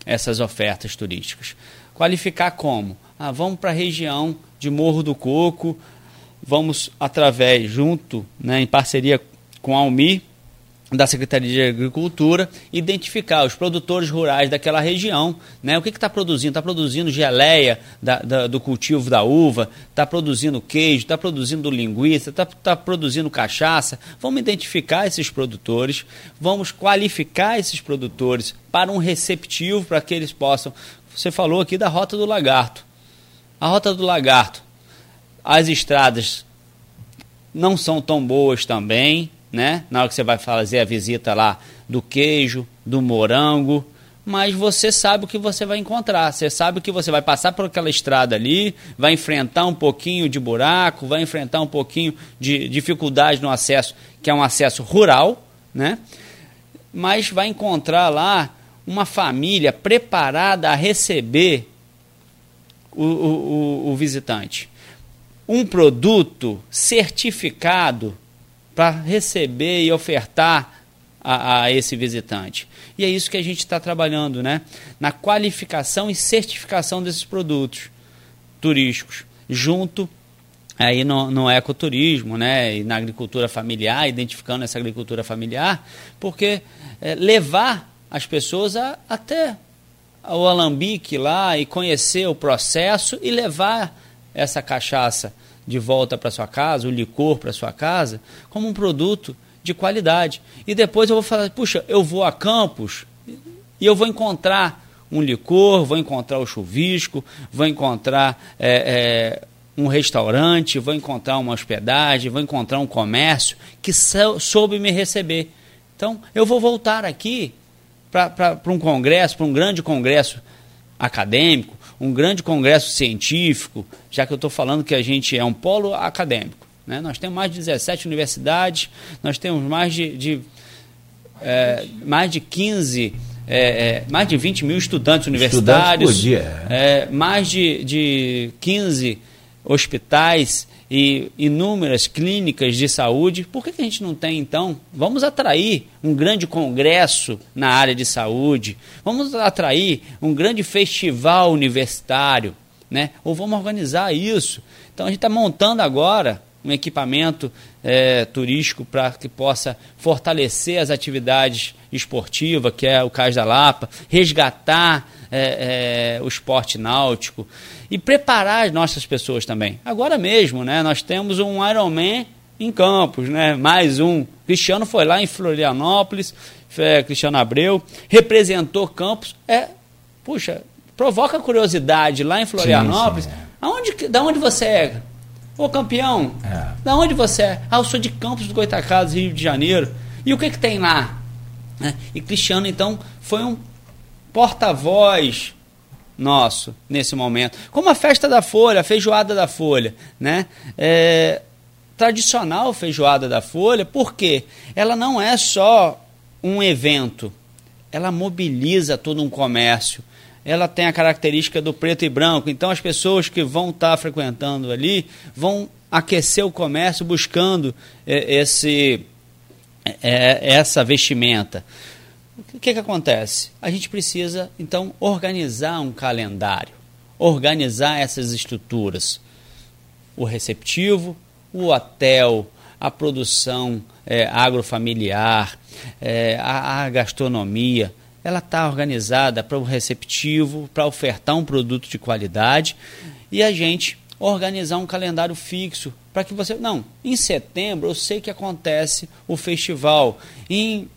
essas ofertas turísticas. Qualificar como? Ah, vamos para a região de Morro do Coco, vamos através, junto, né, em parceria com a Almi, da Secretaria de Agricultura, identificar os produtores rurais daquela região, né? O que está produzindo? Está produzindo geleia da, da, do cultivo da uva, está produzindo queijo, está produzindo linguiça, está tá produzindo cachaça. Vamos identificar esses produtores, vamos qualificar esses produtores para um receptivo para que eles possam. Você falou aqui da Rota do Lagarto. A Rota do Lagarto, as estradas não são tão boas também, né? Na hora que você vai fazer a visita lá do queijo, do morango, mas você sabe o que você vai encontrar. Você sabe que você vai passar por aquela estrada ali, vai enfrentar um pouquinho de buraco, vai enfrentar um pouquinho de dificuldade no acesso, que é um acesso rural, né? Mas vai encontrar lá uma família preparada a receber o, o, o visitante. Um produto certificado para receber e ofertar a, a, esse visitante. E é isso que a gente está trabalhando, né? Na qualificação e certificação desses produtos turísticos, junto aí no, no ecoturismo, né? E na agricultura familiar, identificando essa agricultura familiar, porque é, levar as pessoas a, até o alambique lá e conhecer o processo e levar essa cachaça de volta para sua casa, o licor para sua casa, como um produto de qualidade. E depois eu vou falar, puxa, eu vou a Campos e eu vou encontrar um licor, vou encontrar o chuvisco, vou encontrar é, é, um restaurante, vou encontrar uma hospedagem, vou encontrar um comércio que soube me receber. Então, eu vou voltar aqui para um congresso, para um grande congresso acadêmico, um grande congresso científico, já que eu estou falando que a gente é um polo acadêmico. Né? Nós temos mais de 17 universidades, nós temos mais de, de é, mais de 15, é, é, mais de 20 mil estudantes universitários, estudantes dia. É, mais de, de 15 hospitais e inúmeras clínicas de saúde, por que, que a gente não tem, então? Vamos atrair um grande congresso na área de saúde, vamos atrair um grande festival universitário, né? ou vamos organizar isso. Então a gente está montando agora um equipamento é, turístico para que possa fortalecer as atividades esportivas, que é o Cais da Lapa, resgatar é, é, o esporte náutico e preparar as nossas pessoas também. Agora mesmo, né, nós temos um Ironman em Campos, né, mais um. Cristiano foi lá em Florianópolis, é, Cristiano Abreu, representou Campos. É, puxa, provoca curiosidade lá em Florianópolis. Sim, sim, é. Aonde, da onde você é? Ô campeão, é. da onde você é? Ah, eu sou de Campos do Goitacazes, Rio de Janeiro. E o que, que tem lá? É, e Cristiano, então, foi um porta-voz nosso nesse momento. Como a festa da Folha, a feijoada da Folha, né? É, tradicional feijoada da Folha, porque ela não é só um evento, ela mobiliza todo um comércio. Ela tem a característica do preto e branco, então as pessoas que vão estar tá frequentando ali vão aquecer o comércio buscando é, esse, é, essa vestimenta. O que, que acontece? A gente precisa, então, organizar um calendário, organizar essas estruturas. O receptivo, o hotel, a produção é, agrofamiliar, é, a, a gastronomia, ela está organizada para o receptivo, para ofertar um produto de qualidade e a gente organizar um calendário fixo para que você. Não, em setembro eu sei que acontece o festival. Em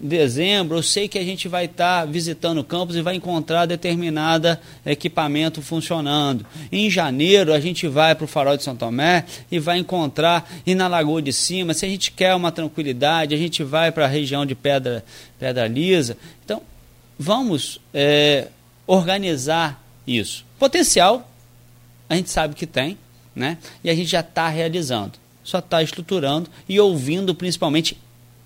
dezembro, eu sei que a gente vai estar tá visitando o campus e vai encontrar determinado equipamento funcionando. Em janeiro, a gente vai para o Farol de São Tomé e vai encontrar, e na Lagoa de Cima, se a gente quer uma tranquilidade, a gente vai para a região de Pedra, Pedra Lisa. Então, vamos é, organizar isso. Potencial, a gente sabe que tem, né? e a gente já está realizando. Só está estruturando e ouvindo principalmente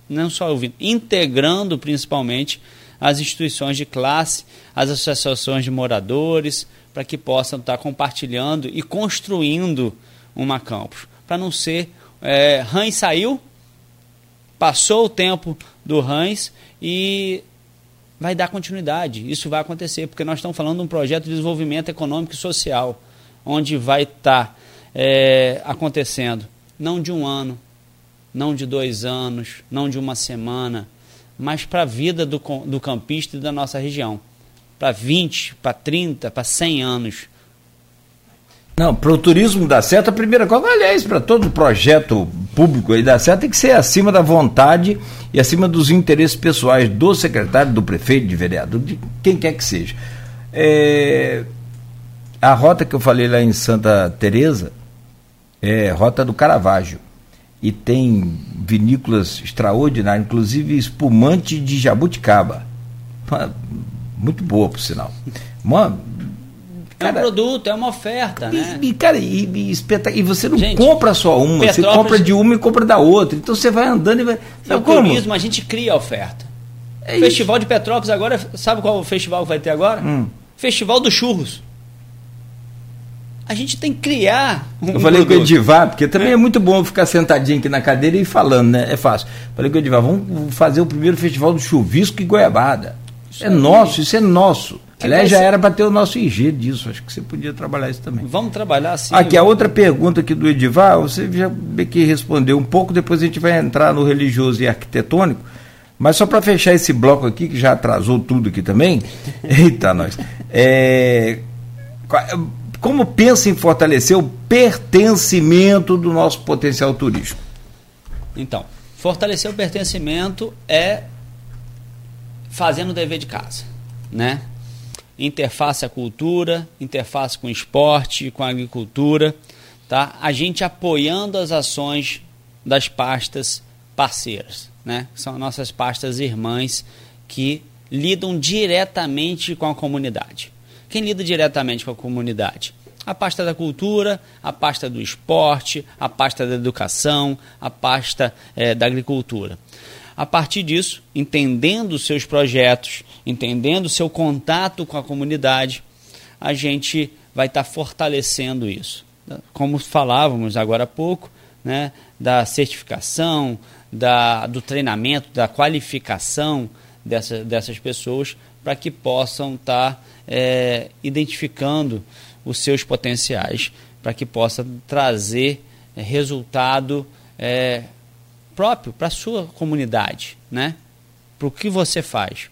não só ouvindo, integrando principalmente as instituições de classe, as associações de moradores, para que possam estar compartilhando e construindo uma campus. Para não ser. É, saiu, passou o tempo do Rães e vai dar continuidade. Isso vai acontecer, porque nós estamos falando de um projeto de desenvolvimento econômico e social, onde vai estar é, acontecendo, não de um ano, não de dois anos, não de uma semana, mas para a vida do, do campista e da nossa região. Para 20, para 30, para 100 anos. Não, para o turismo dar certo, a primeira coisa, aliás, para todo projeto público aí dar certo, tem que ser acima da vontade e acima dos interesses pessoais do secretário, do prefeito, de vereador, de quem quer que seja. É, a rota que eu falei lá em Santa Teresa é rota do Caravaggio e tem vinícolas extraordinárias, inclusive espumante de jabuticaba. Muito boa, por sinal. Uma, cara, é um produto, é uma oferta, e, né? E, cara, e, e, e você não Gente, compra só uma, Petrópolis... você compra de uma e compra da outra. Então você vai andando e vai. Sabe o como? turismo, a gente cria a oferta. É festival de Petrópolis agora, sabe qual o festival que vai ter agora? Hum. Festival dos Churros a gente tem que criar um Eu falei produto. com o Edivar, porque também é. é. muito bom ficar sentadinho aqui na cadeira e falando, né? É fácil. Falei com o Edivar, vamos fazer o primeiro festival do chuvisco e goiabada. Isso é, é nosso, isso é nosso. Que Aliás, já ser... era para ter o nosso IG disso, acho que você podia trabalhar isso também. Vamos trabalhar sim. Aqui, a outra pergunta aqui do Edivar, você já que respondeu um pouco, depois a gente vai entrar no religioso e arquitetônico, mas só para fechar esse bloco aqui, que já atrasou tudo aqui também, *laughs* eita nós, é, como pensa em fortalecer o pertencimento do nosso potencial turístico? Então, fortalecer o pertencimento é fazendo o dever de casa, né? Interface à cultura, interface com o esporte, com a agricultura, tá? A gente apoiando as ações das pastas parceiras, né? São as nossas pastas irmãs que lidam diretamente com a comunidade. Quem lida diretamente com a comunidade? A pasta da cultura, a pasta do esporte, a pasta da educação, a pasta é, da agricultura. A partir disso, entendendo seus projetos, entendendo seu contato com a comunidade, a gente vai estar tá fortalecendo isso. como falávamos agora há pouco, né, da certificação, da, do treinamento, da qualificação dessa, dessas pessoas para que possam estar tá, é, identificando os seus potenciais, para que possa trazer é, resultado é, próprio para a sua comunidade, né? para o que você faz.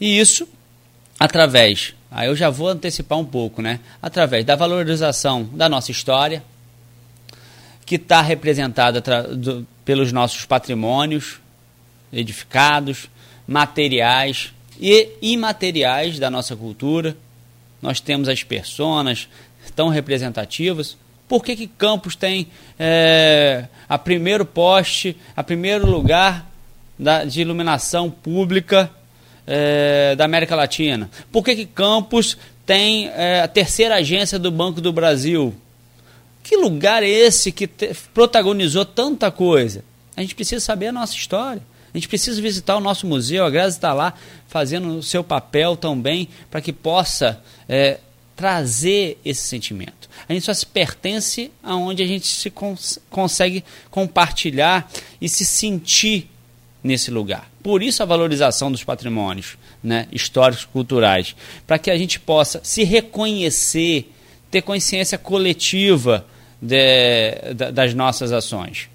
E isso através, aí eu já vou antecipar um pouco, né? através da valorização da nossa história, que está representada do, pelos nossos patrimônios edificados, materiais e imateriais da nossa cultura. Nós temos as personas tão representativas. Por que, que Campos tem é, a primeiro poste, a primeiro lugar da, de iluminação pública é, da América Latina? Por que, que Campos tem é, a terceira agência do Banco do Brasil? Que lugar é esse que te, protagonizou tanta coisa? A gente precisa saber a nossa história. A gente precisa visitar o nosso museu. A Grazi está lá fazendo o seu papel também para que possa é, trazer esse sentimento. A gente só se pertence aonde a gente se cons consegue compartilhar e se sentir nesse lugar. Por isso a valorização dos patrimônios né, históricos culturais, para que a gente possa se reconhecer, ter consciência coletiva de, de, das nossas ações.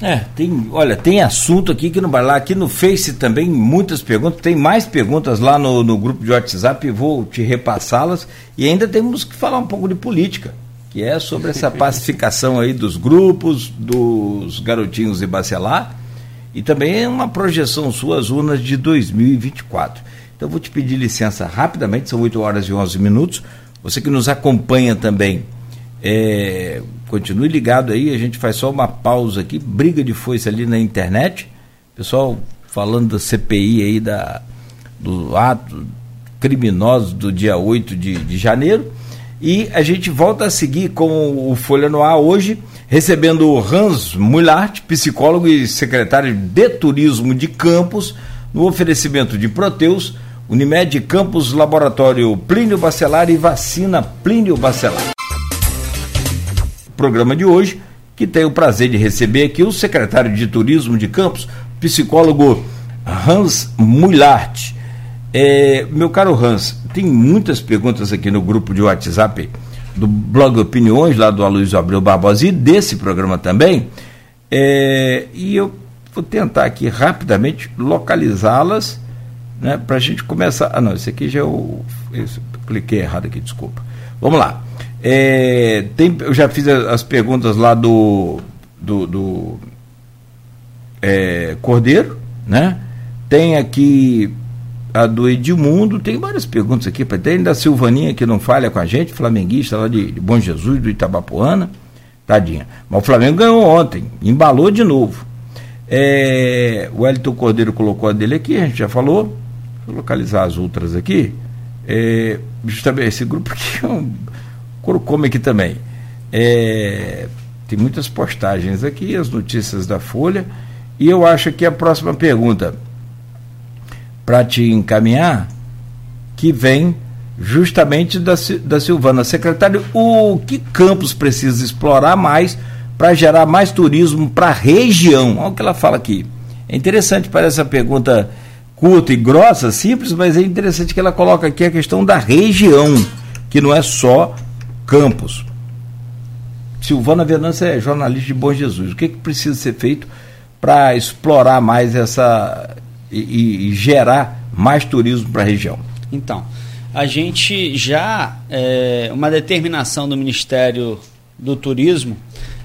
É, tem, olha, tem assunto aqui que não vai lá, aqui no Face também muitas perguntas, tem mais perguntas lá no, no grupo de WhatsApp, vou te repassá-las. E ainda temos que falar um pouco de política, que é sobre essa *laughs* pacificação aí dos grupos, dos garotinhos de Bacelar e também uma projeção suas urnas de 2024. Então vou te pedir licença rapidamente, são 8 horas e 11 minutos, você que nos acompanha também, é, continue ligado aí, a gente faz só uma pausa aqui, briga de foice ali na internet, pessoal falando da CPI aí, da, do ato criminoso do dia 8 de, de janeiro, e a gente volta a seguir com o Folha no Ar hoje, recebendo o Hans Mullart, psicólogo e secretário de Turismo de Campos, no oferecimento de Proteus, Unimed Campos Laboratório Plínio Bacelar e Vacina Plínio Bacelar. Programa de hoje, que tem o prazer de receber aqui o secretário de Turismo de Campos, psicólogo Hans Mullart. É, meu caro Hans, tem muitas perguntas aqui no grupo de WhatsApp do blog Opiniões, lá do Aloysio Abreu Barbosa, e desse programa também. É, e eu vou tentar aqui rapidamente localizá-las né, para a gente começar. Ah, não, esse aqui já é. Esse, cliquei errado aqui, desculpa. Vamos lá. É, tem, eu já fiz as perguntas lá do, do, do é, Cordeiro, né? Tem aqui a do Edmundo, tem várias perguntas aqui, tem da Silvaninha que não falha com a gente, flamenguista lá de, de Bom Jesus, do Itabapuana, tadinha. Mas o Flamengo ganhou ontem, embalou de novo. É, o Elton Cordeiro colocou a dele aqui, a gente já falou. Vou localizar as outras aqui. É, justamente esse grupo aqui é *laughs* um. Come aqui também. É, tem muitas postagens aqui, as notícias da Folha. E eu acho que a próxima pergunta, para te encaminhar, que vem justamente da, da Silvana. Secretário, o que Campos precisa explorar mais para gerar mais turismo para a região? Olha o que ela fala aqui. É interessante, parece a pergunta curta e grossa, simples, mas é interessante que ela coloca aqui a questão da região, que não é só Campos. Silvana Venâncio é jornalista de Bom Jesus. O que, que precisa ser feito para explorar mais essa e, e gerar mais turismo para a região? Então, a gente já, é, uma determinação do Ministério do Turismo,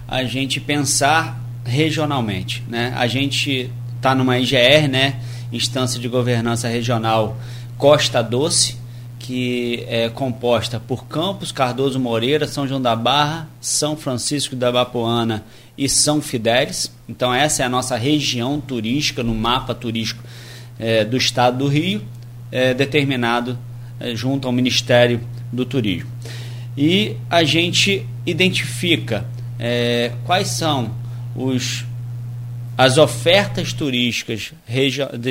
a gente pensar regionalmente. Né? A gente está numa IGR, né? instância de governança regional Costa Doce, que é composta por Campos, Cardoso Moreira, São João da Barra, São Francisco da Bapoana e São Fidélis. Então essa é a nossa região turística no mapa turístico é, do Estado do Rio, é, determinado é, junto ao Ministério do Turismo. E a gente identifica é, quais são os as ofertas turísticas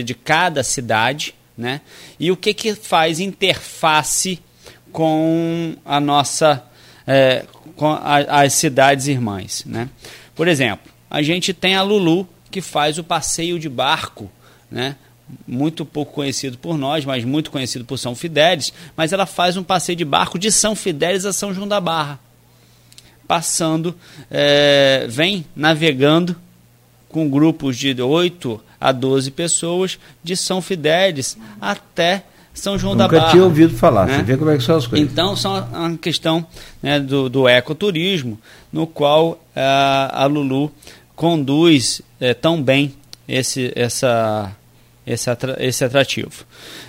de cada cidade, né? E o que, que faz interface com a nossa é, com a, as cidades irmãs. Né? Por exemplo, a gente tem a Lulu, que faz o passeio de barco, né? muito pouco conhecido por nós, mas muito conhecido por São Fidélis, mas ela faz um passeio de barco de São Fidélis a São João da Barra, passando, é, vem navegando com grupos de 8 a 12 pessoas de São Fidélis até são João Nunca da Barra. Nunca tinha ouvido falar, né? você vê como é que são as coisas. Então, são uma questão né, do, do ecoturismo, no qual uh, a Lulu conduz uh, tão bem esse, essa, esse, esse atrativo,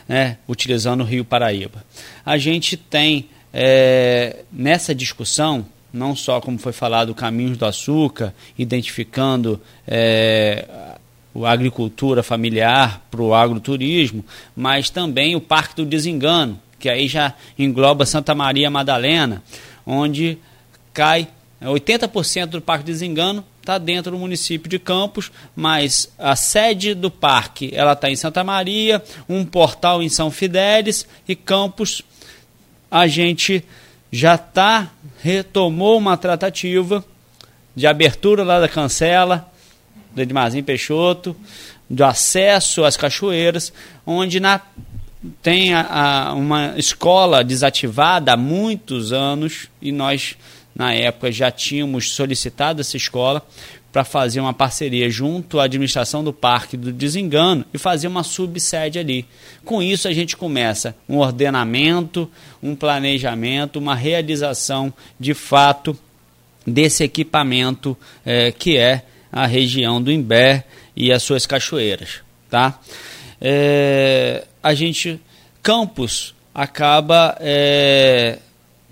né, utilizando o Rio Paraíba. A gente tem é, nessa discussão, não só como foi falado, caminhos do açúcar, identificando é, a agricultura familiar para o agroturismo, mas também o Parque do Desengano, que aí já engloba Santa Maria Madalena, onde cai 80% do Parque do Desengano está dentro do município de Campos, mas a sede do parque ela está em Santa Maria, um portal em São Fidélis e Campos a gente já está retomou uma tratativa de abertura lá da cancela do Edmarzinho Peixoto, do acesso às cachoeiras, onde na, tem a, a, uma escola desativada há muitos anos e nós na época já tínhamos solicitado essa escola para fazer uma parceria junto à administração do Parque do Desengano e fazer uma subsede ali. Com isso, a gente começa um ordenamento, um planejamento, uma realização de fato desse equipamento é, que é a região do Imbé e as suas cachoeiras. Tá? É, a gente, Campos, acaba é,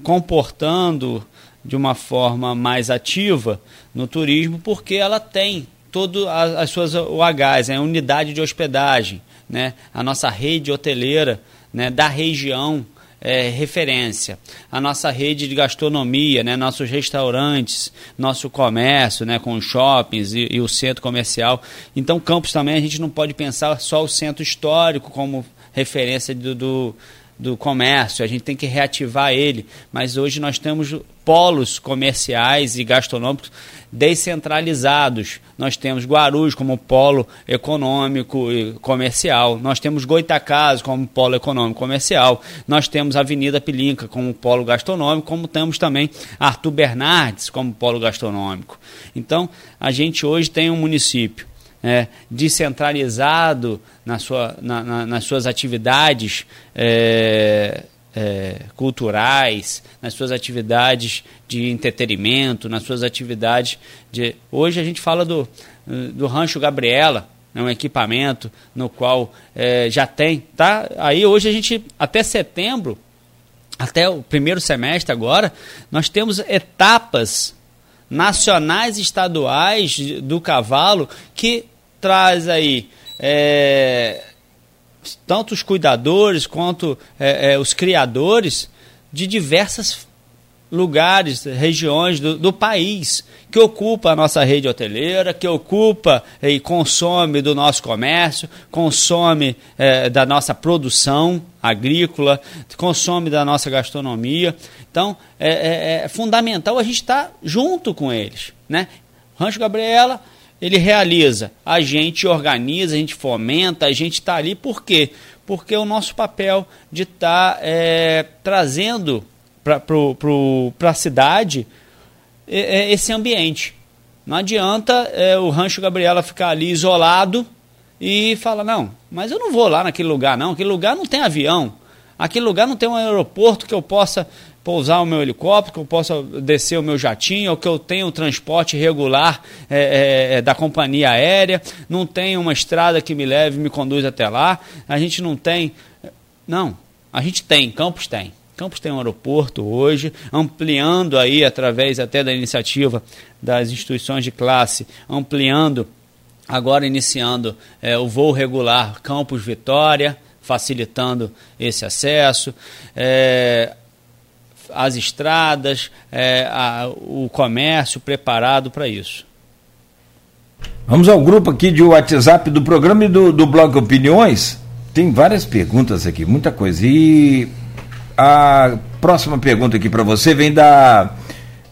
comportando de uma forma mais ativa no turismo, porque ela tem todas as suas UHs, é a unidade de hospedagem, né? a nossa rede hoteleira né, da região é, referência. A nossa rede de gastronomia, né, nossos restaurantes, nosso comércio, né, com shoppings e, e, o centro comercial. Então, Campos também a gente não pode pensar só o centro histórico como referência do, do do comércio, a gente tem que reativar ele, mas hoje nós temos polos comerciais e gastronômicos descentralizados. Nós temos Guarulhos como polo econômico e comercial, nós temos Goitacazes como polo econômico comercial, nós temos Avenida Pilinca como polo gastronômico, como temos também Arthur Bernardes como polo gastronômico. Então, a gente hoje tem um município é, descentralizado na sua, na, na, nas suas atividades é, é, culturais, nas suas atividades de entretenimento, nas suas atividades de. Hoje a gente fala do, do Rancho Gabriela, é um equipamento no qual é, já tem. Tá? Aí hoje a gente, até setembro, até o primeiro semestre agora, nós temos etapas nacionais estaduais do cavalo que traz aí é, tanto os cuidadores quanto é, é, os criadores de diversas lugares, regiões do, do, país que ocupa a nossa rede hoteleira, que ocupa e consome do nosso comércio, consome é, da nossa produção agrícola, consome da nossa gastronomia. Então é, é, é fundamental a gente estar junto com eles, né? Rancho Gabriela ele realiza, a gente organiza, a gente fomenta, a gente está ali, por quê? Porque é o nosso papel de estar tá, é, trazendo para a cidade é, é, esse ambiente. Não adianta é, o Rancho Gabriela ficar ali isolado e falar, não, mas eu não vou lá naquele lugar, não, aquele lugar não tem avião, aquele lugar não tem um aeroporto que eu possa pousar o meu helicóptero, que eu possa descer o meu jatinho, ou que eu tenha o um transporte regular é, é, da companhia aérea, não tem uma estrada que me leve e me conduz até lá, a gente não tem. Não, a gente tem, Campos tem. Campos tem um aeroporto hoje, ampliando aí, através até da iniciativa das instituições de classe, ampliando, agora iniciando é, o voo regular Campos Vitória, facilitando esse acesso. É, as estradas, é, a, o comércio preparado para isso. Vamos ao grupo aqui de WhatsApp do programa e do, do blog Opiniões. Tem várias perguntas aqui, muita coisa. E a próxima pergunta aqui para você vem da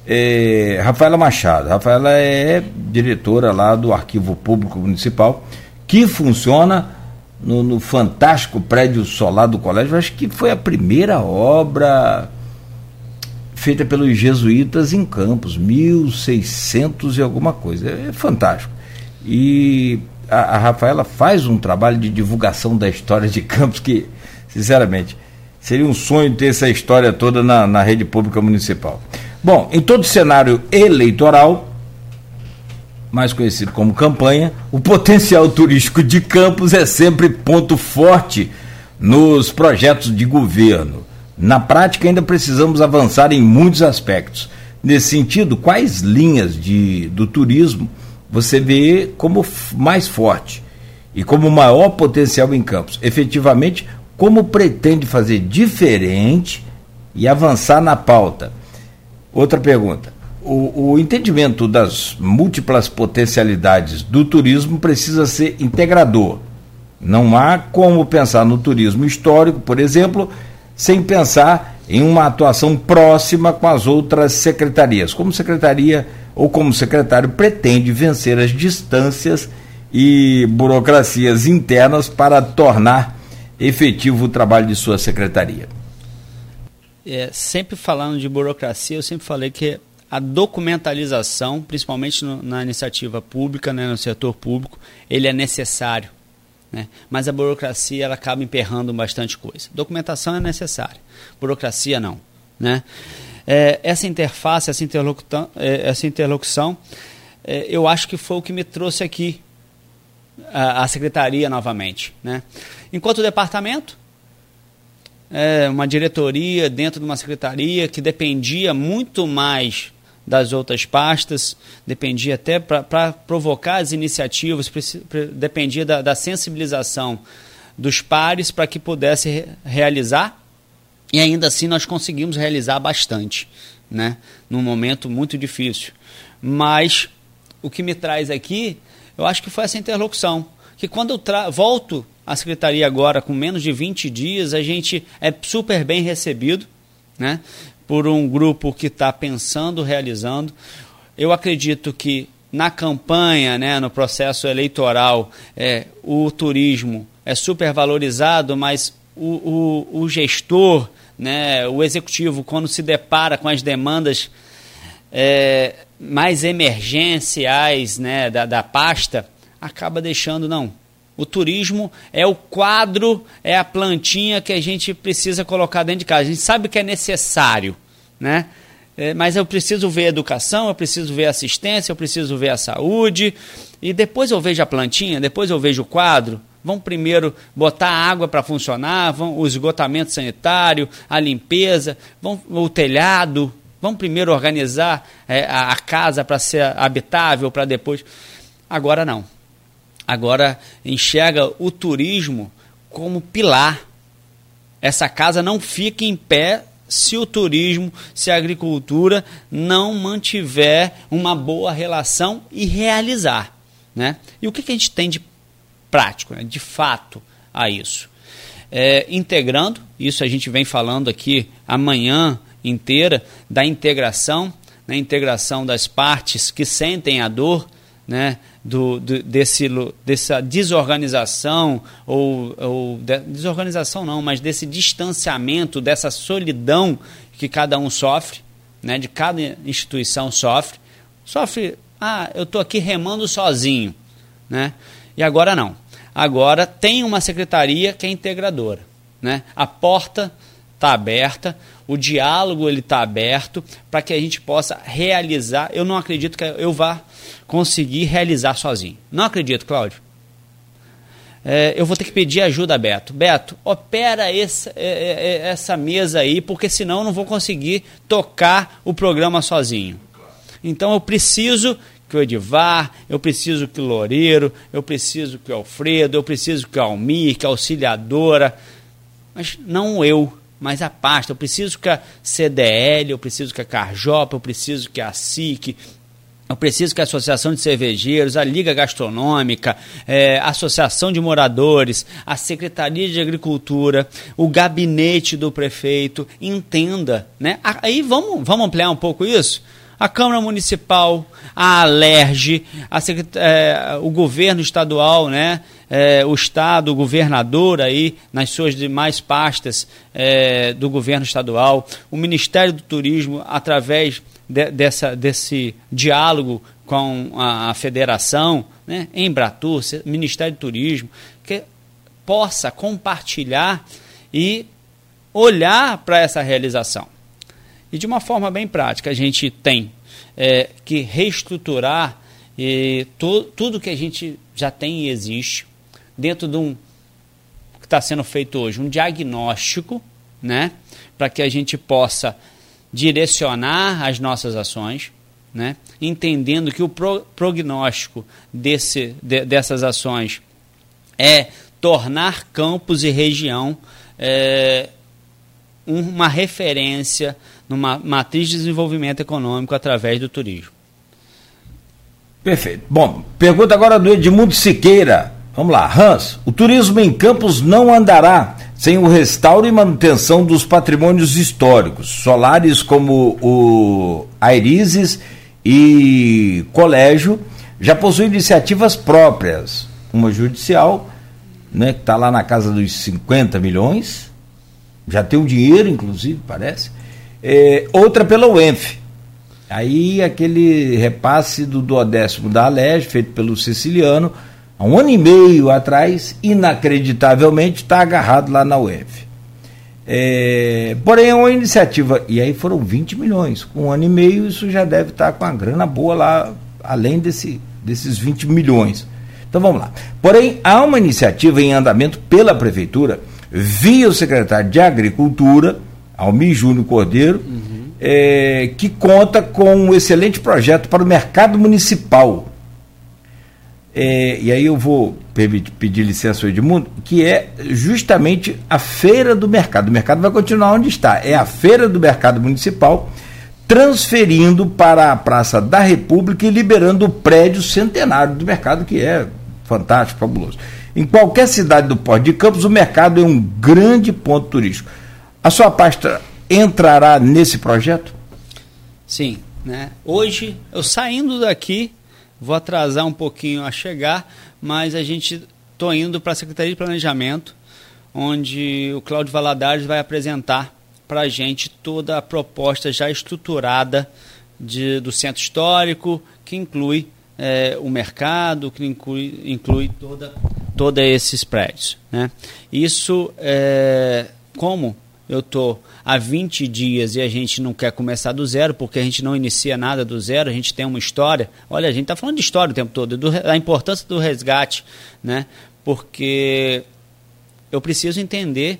é, Rafaela Machado. Rafaela é diretora lá do Arquivo Público Municipal, que funciona no, no fantástico prédio solar do colégio. acho que foi a primeira obra feita pelos jesuítas em Campos, 1600 e alguma coisa. É, fantástico. E a, a, Rafaela faz um trabalho de divulgação da história de Campos que, sinceramente, seria um sonho ter essa história toda na, na rede pública municipal. Bom, em todo cenário eleitoral, mais conhecido como campanha, o potencial turístico de Campos é sempre ponto forte nos projetos de governo. Na prática, ainda precisamos avançar em muitos aspectos. Nesse sentido, quais linhas de, do turismo você vê como mais forte e como maior potencial em Campos? Efetivamente, como pretende fazer diferente e avançar na pauta? Outra pergunta. O, o, entendimento das múltiplas potencialidades do turismo precisa ser integrador. Não há como pensar no turismo histórico, por exemplo, sem pensar em uma atuação próxima com as outras secretarias. Como secretaria ou como secretário pretende vencer as distâncias e burocracias internas para tornar efetivo o trabalho de sua secretaria? É, sempre falando de burocracia, eu sempre falei que a documentalização, principalmente no, na iniciativa pública, né, no setor público, ele é necessário. Né? Mas a burocracia ela acaba emperrando bastante coisa. Documentação é necessária, burocracia não. Né? É, essa interface, essa, é, essa interlocução é, eu acho que foi o que me trouxe aqui a, a secretaria novamente. Né? Enquanto departamento, é, uma diretoria dentro de uma secretaria que dependia muito mais das outras pastas, dependia até para provocar as iniciativas, dependia da, da sensibilização dos pares para que pudesse re realizar, e ainda assim nós conseguimos realizar bastante, né? num momento muito difícil. Mas o que me traz aqui, eu acho que foi essa interlocução, que quando eu volto a secretaria agora, com menos de 20 dias, a gente é super bem recebido, né? Por um grupo que está pensando, realizando. Eu acredito que na campanha, né, no processo eleitoral, é, o turismo é super valorizado, mas o, o, o gestor, né, o executivo, quando se depara com as demandas é, mais emergenciais né, da, da pasta, acaba deixando, não, o turismo é o quadro, é a plantinha que a gente precisa colocar dentro de casa. A gente sabe que é necessário, né? É, mas eu preciso ver a educação, eu preciso ver assistência, eu preciso ver a saúde, e depois eu vejo a plantinha, depois eu vejo o quadro. Vão primeiro botar a água para funcionar, vão o esgotamento sanitário, a limpeza, vão o telhado, vão primeiro organizar é, a, a casa para ser habitável, para depois. Agora não agora enxerga o turismo como pilar. Essa casa não fica em pé se o turismo, se a agricultura não mantiver uma boa relação e realizar. Né? E o que, que a gente tem de prático, né? de fato, a isso? É, integrando, isso a gente vem falando aqui amanhã inteira, da integração, né? integração das partes que sentem a dor, né? do, do, desse, dessa desorganização, ou, ou de, desorganização não, mas desse distanciamento, dessa solidão que cada um sofre, né, de cada instituição sofre. Sofre, ah, eu estou aqui remando sozinho. Né? E agora não. Agora tem uma secretaria que é integradora. Né? A porta está aberta, o diálogo ele está aberto para que a gente possa realizar. Eu não acredito que eu vá conseguir realizar sozinho. Não acredito, Cláudio. É, eu vou ter que pedir ajuda a Beto. Beto, opera essa, é, é, é, essa mesa aí, porque senão eu não vou conseguir tocar o programa sozinho. Então eu preciso que o Edivar, eu preciso que o Loureiro, eu preciso que o Alfredo, eu preciso que o Almir, que a auxiliadora, mas não eu, mas a pasta. Eu preciso que a CDL, eu preciso que a Carjopa, eu preciso que a SIC, Eu preciso que a Associação de Cervejeiros, a Liga Gastronômica, é, a Associação de Moradores, a Secretaria de Agricultura, o gabinete do prefeito entenda. Né? Aí vamos, vamos ampliar um pouco isso? A Câmara Municipal, a Alerj, é, o governo estadual, né? É, o Estado, o governador aí, nas suas demais pastas é, do governo estadual, o Ministério do Turismo, através de, dessa, desse diálogo com a, a federação, né, Embratur, Ministério do Turismo, que possa compartilhar e olhar para essa realização. E de uma forma bem prática, a gente tem é, que reestruturar e to, tudo que a gente já tem e existe dentro de um que está sendo feito hoje, um diagnóstico, né, para que a gente possa direcionar as nossas ações, né? entendendo que o pro, prognóstico desse, de, dessas ações é tornar campos e região é, uma referência numa matriz de desenvolvimento econômico através do turismo. Perfeito. Bom, pergunta agora do Edmundo Siqueira. Vamos lá, Hans, o turismo em Campos não andará sem o restauro e manutenção dos patrimônios históricos. Solares como o Airises e Colégio já possuem iniciativas próprias. Uma judicial, né, que está lá na casa dos 50 milhões, já tem o dinheiro, inclusive, parece. É, outra pela UENF. Aí aquele repasse do duodécimo da Alerj, feito pelo siciliano, há um ano e meio atrás, inacreditavelmente, está agarrado lá na UEF. É, porém, é uma iniciativa, e aí foram 20 milhões. Com um ano e meio, isso já deve estar tá com uma grana boa lá, além desse, desses 20 milhões. Então vamos lá. Porém, há uma iniciativa em andamento pela Prefeitura, via o secretário de Agricultura, Almir Júnior Cordeiro, uhum. é, que conta com um excelente projeto para o mercado municipal é, e aí eu vou pedir licença ao Edmundo, que é justamente a feira do mercado. O mercado vai continuar onde está. É a feira do mercado municipal, transferindo para a Praça da República e liberando o prédio centenário do mercado, que é fantástico, fabuloso. Em qualquer cidade do Porto de Campos, o mercado é um grande ponto turístico. A sua pasta entrará nesse projeto? Sim. Né? Hoje, eu saindo daqui, Vou atrasar um pouquinho a chegar, mas a gente estou indo para a Secretaria de Planejamento, onde o Cláudio Valadares vai apresentar para a gente toda a proposta já estruturada de, do centro histórico, que inclui é, o mercado, que inclui, inclui toda, toda esses prédios. Né? Isso, é, como eu estou há 20 dias e a gente não quer começar do zero, porque a gente não inicia nada do zero, a gente tem uma história. Olha, a gente está falando de história o tempo todo, do, da importância do resgate, né? porque eu preciso entender,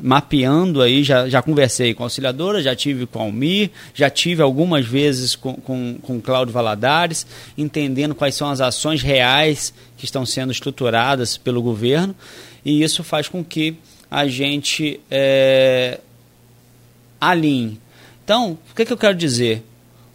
mapeando aí, já, já conversei com a auxiliadora, já tive com a Almir, já tive algumas vezes com, com, com Cláudio Valadares, entendendo quais são as ações reais que estão sendo estruturadas pelo governo, e isso faz com que a gente é, alinhe. Então, o que, que eu quero dizer?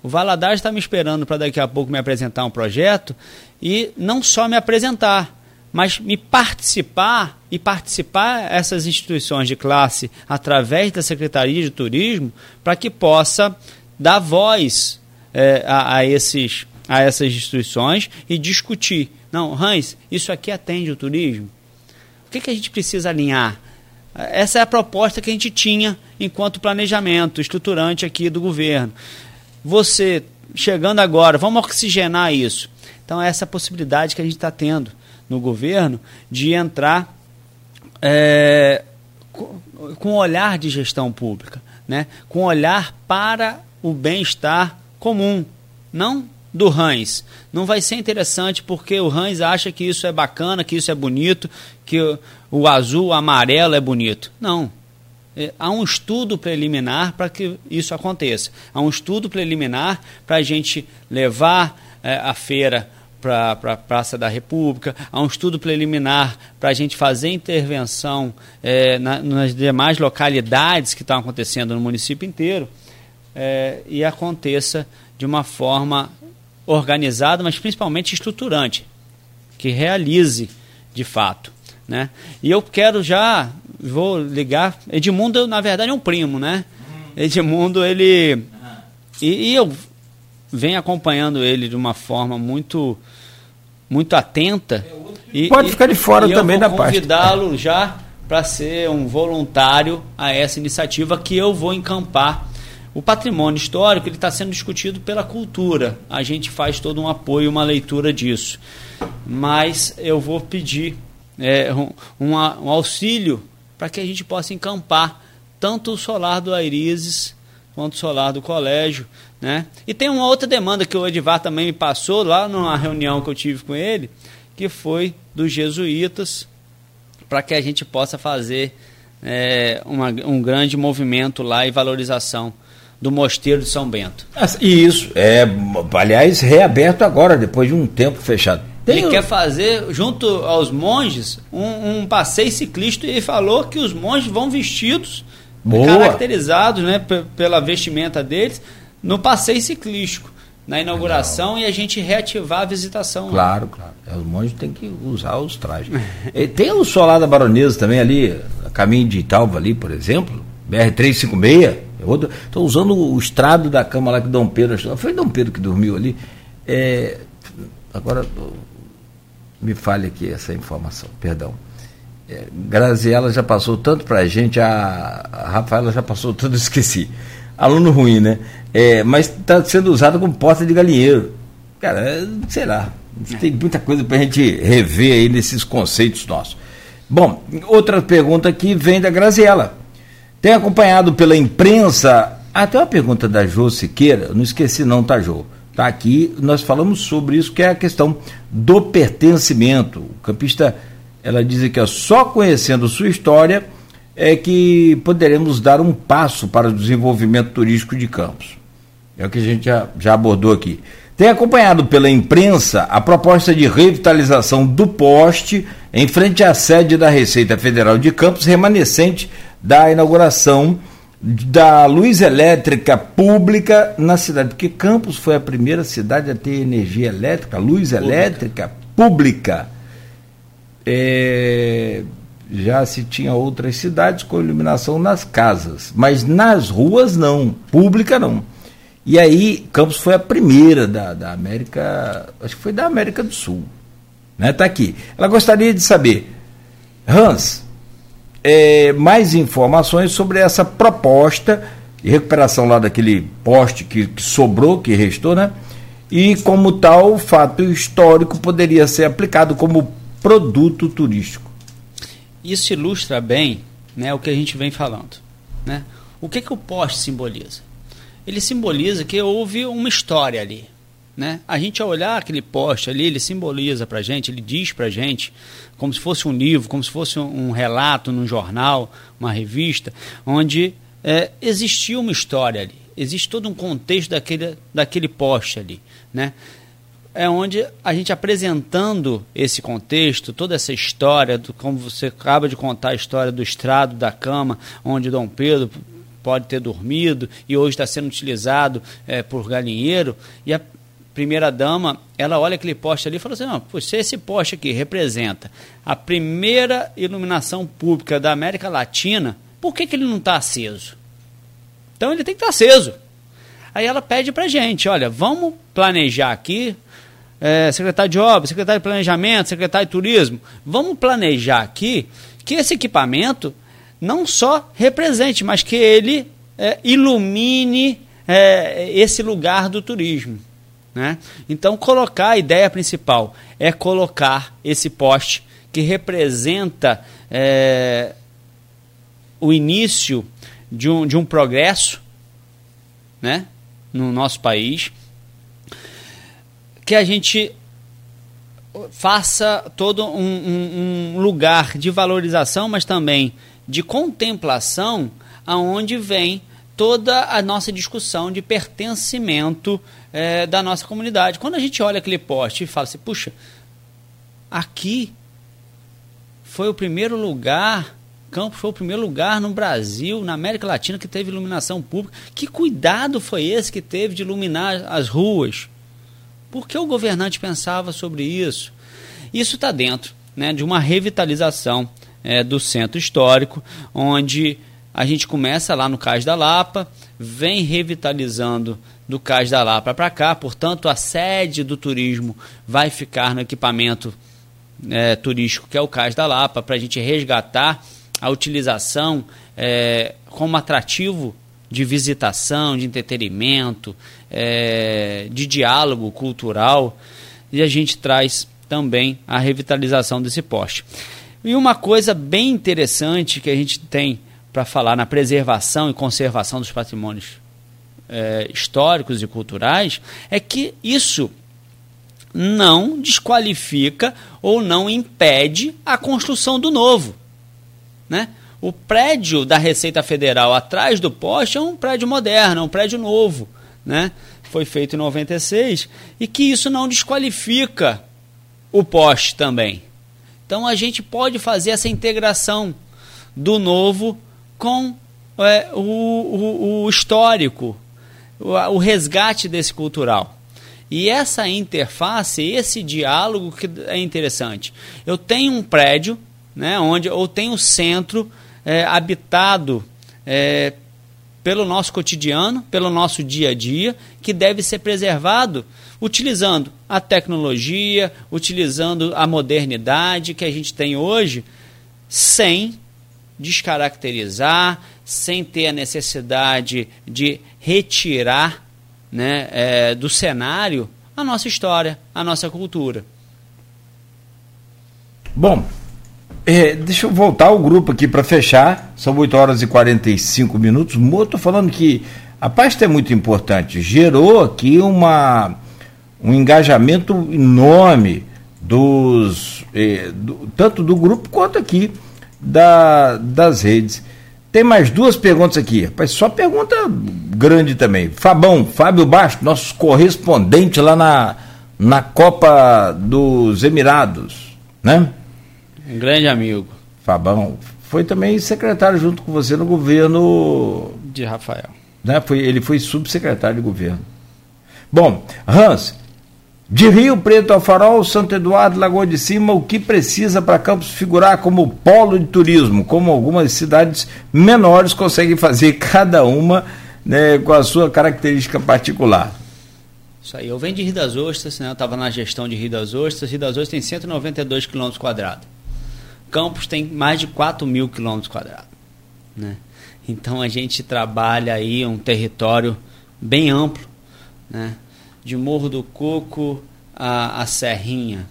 O Valadares está me esperando para daqui a pouco me apresentar um projeto e não só me apresentar, mas me participar e participar essas instituições de classe através da Secretaria de Turismo para que possa dar voz é, a, a, esses, a essas instituições e discutir. Não, Hans, isso aqui atende o turismo? O que, que a gente precisa alinhar? Essa é a proposta que a gente tinha enquanto planejamento estruturante aqui do governo. Você chegando agora, vamos oxigenar isso. Então, essa é a possibilidade que a gente está tendo no governo de entrar é, com olhar de gestão pública, né? com olhar para o bem-estar comum, não do Hans. Não vai ser interessante porque o Hans acha que isso é bacana, que isso é bonito, que o, o azul, o amarelo é bonito. Não. É, há um estudo preliminar para que isso aconteça. Há um estudo preliminar para a gente levar é, a feira para a pra Praça da República, há um estudo preliminar para a gente fazer intervenção é, na, nas demais localidades que estão acontecendo no município inteiro é, e aconteça de uma forma organizado, mas principalmente estruturante, que realize de fato. Né? E eu quero já, vou ligar. Edmundo, na verdade, é um primo, né? Edmundo, ele. E, e eu venho acompanhando ele de uma forma muito muito atenta. E, Pode ficar de fora também da parte. convidá-lo já para ser um voluntário a essa iniciativa que eu vou encampar. O patrimônio histórico ele está sendo discutido pela cultura. A gente faz todo um apoio, uma leitura disso. Mas eu vou pedir é, um, um, auxílio para que a gente possa encampar tanto o solar do Airizes quanto o solar do colégio. Né? E tem uma outra demanda que o Edivar também me passou lá numa reunião que eu tive com ele, que foi dos jesuítas, para que a gente possa fazer é, uma, um grande movimento lá e valorização do Mosteiro de São Bento. Isso, é, aliás, reaberto agora, depois de um tempo fechado. Tem ele quer fazer, junto aos monges, um, um, passeio ciclista e falou que os monges vão vestidos, Boa. caracterizados né, pela vestimenta deles, no passeio ciclístico, na inauguração Legal. e a gente reativar a visitação. Claro, claro. É, os monges têm que usar os trajes. *laughs* tem o solar da Baronesa também ali, caminho de Italva ali, por exemplo, BR-356. Estou usando o estrado da cama lá que Dom Pedro. Foi Dom Pedro que dormiu ali. É, agora me fale aqui essa informação, perdão. É, Graziela já passou tanto para a gente, a, Rafaela já passou tudo, *laughs* esqueci. Aluno ruim, né? É, mas está sendo usado como porta de galinheiro. Cara, é, sei lá, tem muita coisa para a gente rever aí nesses conceitos nossos. Bom, outra pergunta aqui vem da Graziela. Tem acompanhado pela imprensa, até uma pergunta da Jô Siqueira, não esqueci não, tá, Jô? Tá aqui, nós falamos sobre isso, que é a questão do pertencimento. O campista, ela diz que só conhecendo sua história é que poderemos dar um passo para o desenvolvimento turístico de Campos. É o que a gente já, já abordou aqui. Tem acompanhado pela imprensa a proposta de revitalização do poste em frente à sede da Receita Federal de Campos, remanescente da inauguração da luz elétrica pública na cidade, porque Campos foi a primeira cidade a ter energia elétrica, luz pública. elétrica pública. É, já se tinha outras cidades com iluminação nas casas, mas nas ruas não, pública não. E aí Campos foi a primeira da, da América, acho que foi da América do Sul. Né? Tá aqui. Ela gostaria de saber, Hans, é, mais informações sobre essa proposta de recuperação lá daquele poste que, que sobrou, que restou, né? E como tal, o fato histórico poderia ser aplicado como produto turístico. Isso ilustra bem né, o que a gente vem falando. Né? O que, que o poste simboliza? Ele simboliza que houve uma história ali. Né? A gente, ao olhar aquele poste ali, ele simboliza para gente, ele diz para gente, como se fosse um livro, como se fosse um relato num jornal, uma revista, onde é, existiu uma história ali, existe todo um contexto daquele, daquele poste ali. Né? É onde a gente apresentando esse contexto, toda essa história, do, como você acaba de contar a história do estrado da cama, onde Dom Pedro pode ter dormido e hoje está sendo utilizado é, por galinheiro, e a primeira dama, ela olha aquele poste ali e fala assim, não, se esse poste aqui representa a primeira iluminação pública da América Latina, por que, que ele não está aceso? Então ele tem que estar tá aceso. Aí ela pede para gente, olha, vamos planejar aqui, é, secretário de obras, secretário de planejamento, secretário de turismo, vamos planejar aqui que esse equipamento não só represente, mas que ele é, ilumine é, esse lugar do turismo. Né? Então, colocar a ideia principal é colocar esse poste que representa é, o início de um, de um progresso né? no nosso país, que a gente faça todo um, um, um lugar de valorização, mas também de contemplação, aonde vem toda a nossa discussão de pertencimento é, da nossa comunidade. Quando a gente olha aquele poste e fala assim, puxa, aqui foi o primeiro lugar, Campos foi o primeiro lugar no Brasil, na América Latina, que teve iluminação pública. Que cuidado foi esse que teve de iluminar as ruas? Por que o governante pensava sobre isso? Isso está dentro né, de uma revitalização é, do centro histórico, onde a gente começa lá no Cais da Lapa, vem revitalizando do Cais da Lapa para cá, portanto, a sede do turismo vai ficar no equipamento é, turístico que é o Cais da Lapa, para a gente resgatar a utilização é, como atrativo de visitação, de entretenimento, é, de diálogo cultural, e a gente traz também a revitalização desse poste. E uma coisa bem interessante que a gente tem para falar na preservação e conservação dos patrimônios é, históricos e culturais é que isso não desqualifica ou não impede a construção do novo. Né? O prédio da Receita Federal atrás do poste é um prédio moderno, é um prédio novo. Né? Foi feito em 96 e que isso não desqualifica o poste também. Então a gente pode fazer essa integração do novo com é, o, o, o, histórico, o, o resgate desse cultural. E essa interface, esse diálogo que é interessante. Eu tenho um prédio, né, onde eu tenho um centro é, habitado é, pelo nosso cotidiano, pelo nosso dia a dia, que deve ser preservado utilizando a tecnologia, utilizando a modernidade que a gente tem hoje, sem descaracterizar, sem ter a necessidade de retirar né, é, do cenário a nossa história, a nossa cultura. Bom, é, deixa eu voltar ao grupo aqui para fechar. São 8 horas e 45 minutos. Moto falando que a pasta é muito importante. Gerou aqui uma, um engajamento enorme dos eh, do, tanto do grupo quanto aqui da, das redes. Tem mais duas perguntas aqui. Rapaz, só pergunta grande também. Fabão, Fábio Basto, nosso correspondente lá na, na Copa dos Emirados, né? Um grande amigo. Fabão. Foi também secretário junto com você no governo. De Rafael. Né? Foi, ele foi subsecretário de governo. Bom, Hans, de Rio Preto ao Farol, Santo Eduardo, Lagoa de Cima, o que precisa para Campos figurar como polo de turismo, como algumas cidades menores conseguem fazer cada uma né, com a sua característica particular. Isso aí, eu venho de Rio das Ostras, né, eu estava na gestão de Rio das Ostras, Rio das Ostras tem 192 km quadrados. Campos tem mais de 4 mil quilômetros quadrados. Né? Então a gente trabalha aí um território bem amplo, né? De Morro do Coco a, a Serrinha,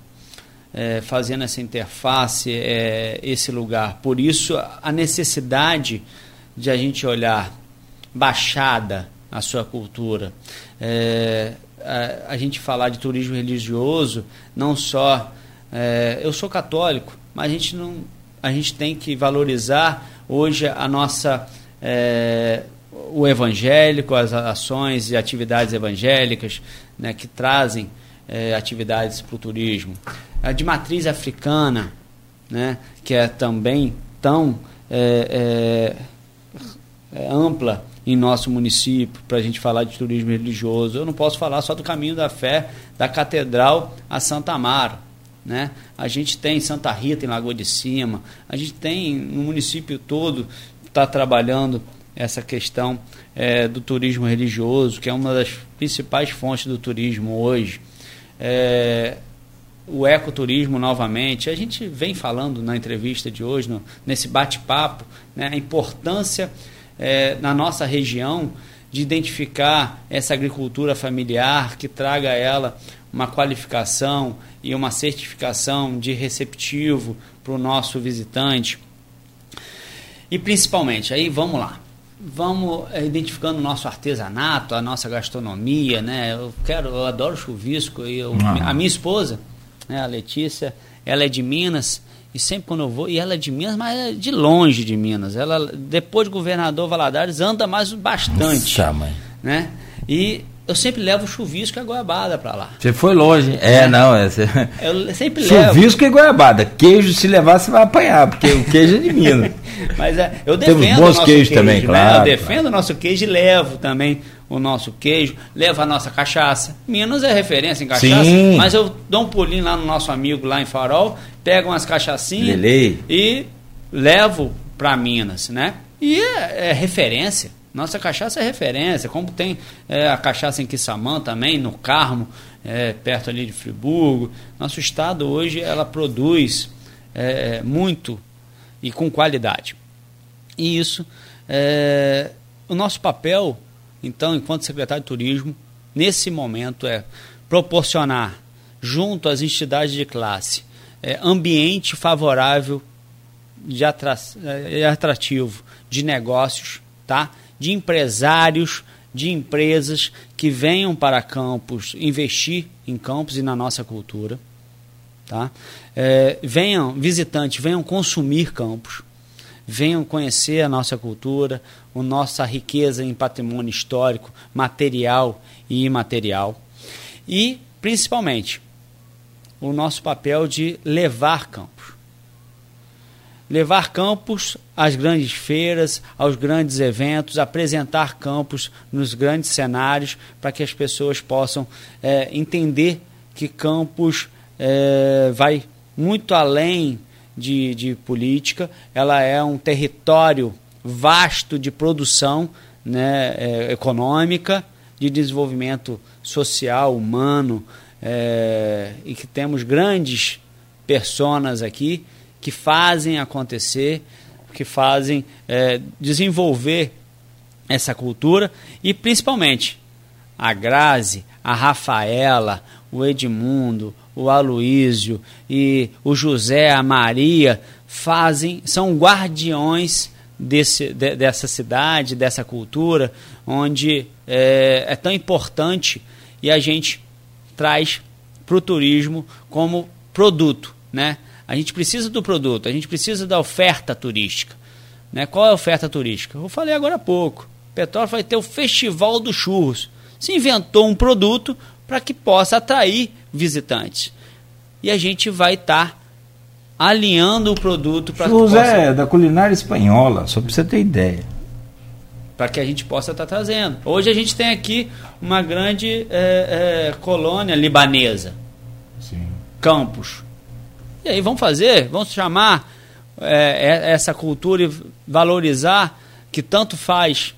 é, fazendo essa interface, é, esse lugar. Por isso, a necessidade de a gente olhar Baixada, a sua cultura, é, a, a, gente falar de turismo religioso, não só. É, eu sou católico, mas a gente, não, a gente tem que valorizar hoje a nossa. O evangélico, as ações e atividades evangélicas né, que trazem é, atividades para o turismo. A de matriz africana, né, que é também tão é, é, é ampla em nosso município para a gente falar de turismo religioso. Eu não posso falar só do caminho da fé da Catedral a Santa Amaro. Né? A gente tem Santa Rita em Lagoa de Cima, a gente tem no município todo está trabalhando essa questão é, do turismo religioso, que é uma das principais fontes do turismo hoje. É, o ecoturismo novamente, a gente vem falando na entrevista de hoje, no, nesse bate-papo, né, a importância é, na nossa região de identificar essa agricultura familiar que traga a ela uma qualificação e uma certificação de receptivo para o nosso visitante. E principalmente, aí vamos lá, vamos é, identificando o nosso artesanato, a nossa gastronomia, né? Eu quero, eu adoro chuvisco e eu, ah. a minha esposa, né, a Letícia, ela é de Minas e sempre quando eu vou, e ela é de Minas, mas é de longe de Minas. Ela depois de governador Valadares anda mais bastante, Nossa, mãe. né? E eu sempre levo chuvisco e a goiabada para lá. Você foi longe. É, é. não. É, você... *laughs* Eu sempre chuvisco levo. Chuvisco e goiabada. Queijo, se levar, você vai apanhar, porque o queijo é de Minas. *laughs* Mas é, eu defendo Temos bons queijos queijo, também, né? claro. Eu defendo o nosso queijo e levo também o nosso queijo, leva a nossa cachaça. Minas é referência em cachaça, Sim. mas eu dou um pulinho lá no nosso amigo lá em Farol, pego umas cachaçinhas Lelei. e levo para Minas, né? E é, é referência. Nossa cachaça é referência, como tem é, a cachaça em Quissamã também, no Carmo, é, perto ali de Friburgo. Nosso estado hoje ela produz é, muito e com qualidade. E isso, é, o nosso papel, então, enquanto secretário de turismo, nesse momento é proporcionar, junto às entidades de classe, é, ambiente favorável de é, atrativo de negócios, tá? De empresários, de empresas que venham para Campos investir em Campos e na nossa cultura. Tá? É, venham, visitantes, venham consumir Campos, venham conhecer a nossa cultura, a nossa riqueza em patrimônio histórico, material e imaterial. E, principalmente, o nosso papel de levar Campos levar campos às grandes feiras, aos grandes eventos, apresentar campos nos grandes cenários para que as pessoas possam é, entender que campos é, vai muito além de, de política, ela é um território vasto de produção né, é, econômica, de desenvolvimento social, humano, é, e que temos grandes personas aqui que fazem acontecer, que fazem é, desenvolver essa cultura e principalmente a Grazi, a Rafaela, o Edmundo, o Aloísio e o José, a Maria fazem, são guardiões desse, de, dessa cidade, dessa cultura, onde é, é tão importante e a gente traz para o turismo como produto, né? A gente precisa do produto, a gente precisa da oferta turística. Né? Qual é a oferta turística? Eu falei agora há pouco. Petróleo vai ter o Festival dos Churros. Se inventou um produto para que possa atrair visitantes. E a gente vai estar tá alinhando o produto para que possa... é da culinária espanhola, só para você ter ideia. Para que a gente possa estar tá trazendo. Hoje a gente tem aqui uma grande é, é, colônia libanesa. Sim. Campos e aí vamos fazer, vamos chamar é, essa cultura e valorizar que tanto faz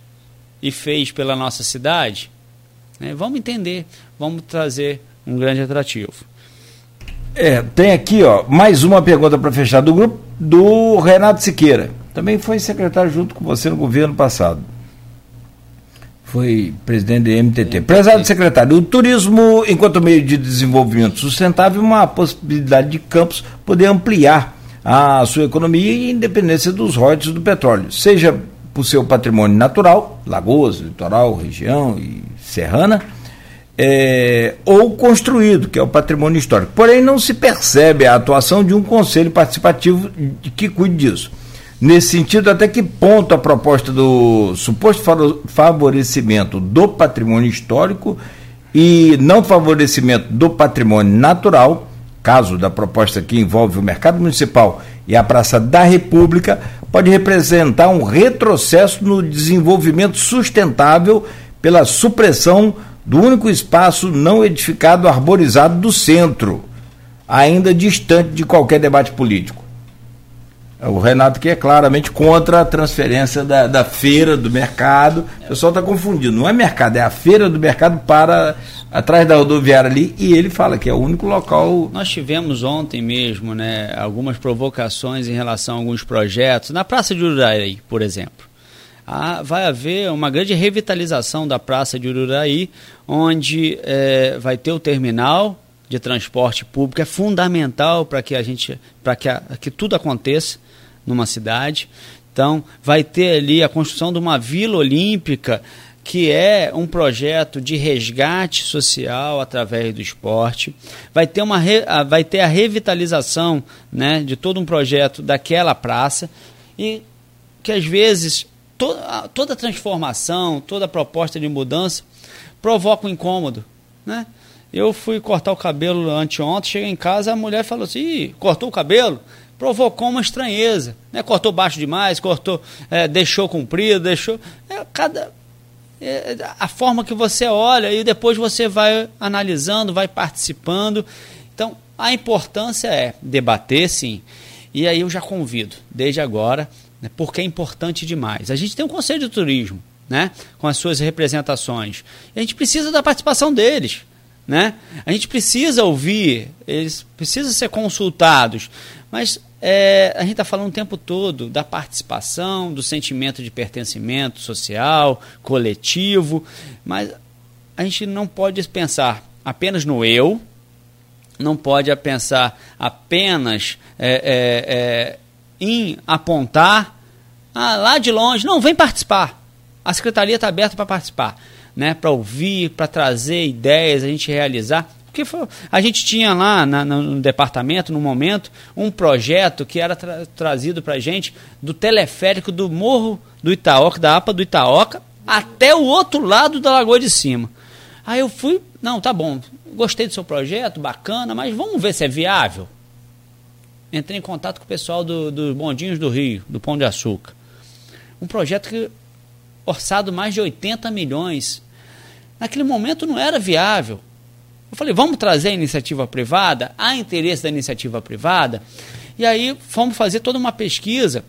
e fez pela nossa cidade. Né? Vamos entender, vamos trazer um grande atrativo. É, tem aqui ó, mais uma pergunta para fechar do grupo do Renato Siqueira. Também foi secretário junto com você no governo passado foi presidente do MTT. Prezado secretário, o turismo, enquanto meio de desenvolvimento sustentável, uma possibilidade de Campos poder ampliar a sua economia e independência dos royalties do petróleo, seja por seu patrimônio natural, lagoas, litoral, região e serrana, é, ou construído, que é o patrimônio histórico. Porém, não se percebe a atuação de um conselho participativo que cuide disso. Nesse sentido, até que ponto a proposta do suposto favorecimento do patrimônio histórico e não favorecimento do patrimônio natural, caso da proposta que envolve o mercado municipal e a Praça da República, pode representar um retrocesso no desenvolvimento sustentável pela supressão do único espaço não edificado arborizado do centro, ainda distante de qualquer debate político. O Renato que é claramente contra a transferência da, da feira do mercado. O pessoal está confundindo. Não é mercado, é a feira do mercado para atrás da rodoviária ali. E ele fala que é o único local. Nós tivemos ontem mesmo né, algumas provocações em relação a alguns projetos. Na Praça de Ururaí, por exemplo. Ah, vai haver uma grande revitalização da Praça de Ururaí, onde é, vai ter o terminal de transporte público. É fundamental para que a gente, para que, que tudo aconteça numa cidade. Então, vai ter ali a construção de uma vila olímpica, que é um projeto de resgate social através do esporte. Vai ter, uma vai ter a revitalização né, de todo um projeto daquela praça e que às vezes toda, toda transformação, toda proposta de mudança provoca um incômodo. Né? Eu fui cortar o cabelo anteontem, cheguei em casa, a mulher falou assim, cortou o cabelo? Provocou uma estranheza. Né? Cortou baixo demais, cortou, é, deixou comprido, deixou. É, cada, é, a forma que você olha e depois você vai analisando, vai participando. Então, a importância é debater, sim. E aí eu já convido, desde agora, né, porque é importante demais. A gente tem um Conselho de Turismo, né, com as suas representações. A gente precisa da participação deles. Né? A gente precisa ouvir, eles precisam ser consultados, mas é, a gente está falando o tempo todo da participação, do sentimento de pertencimento social, coletivo, mas a gente não pode pensar apenas no eu, não pode pensar apenas é, é, é, em apontar ah, lá de longe, não, vem participar. A secretaria está aberta para participar, né, para ouvir, para trazer ideias, a gente realizar. Porque foi, a gente tinha lá na, no departamento, no momento, um projeto que era tra trazido para a gente do teleférico do Morro do Itaoca, da APA do Itaoca, até o outro lado da Lagoa de Cima. Aí eu fui, não, tá bom, gostei do seu projeto, bacana, mas vamos ver se é viável. Entrei em contato com o pessoal dos do Bondinhos do Rio, do Pão de Açúcar. Um projeto que orçado mais de 80 milhões. Naquele momento não era viável. Eu falei, vamos trazer a iniciativa privada, há interesse da iniciativa privada. E aí fomos fazer toda uma pesquisa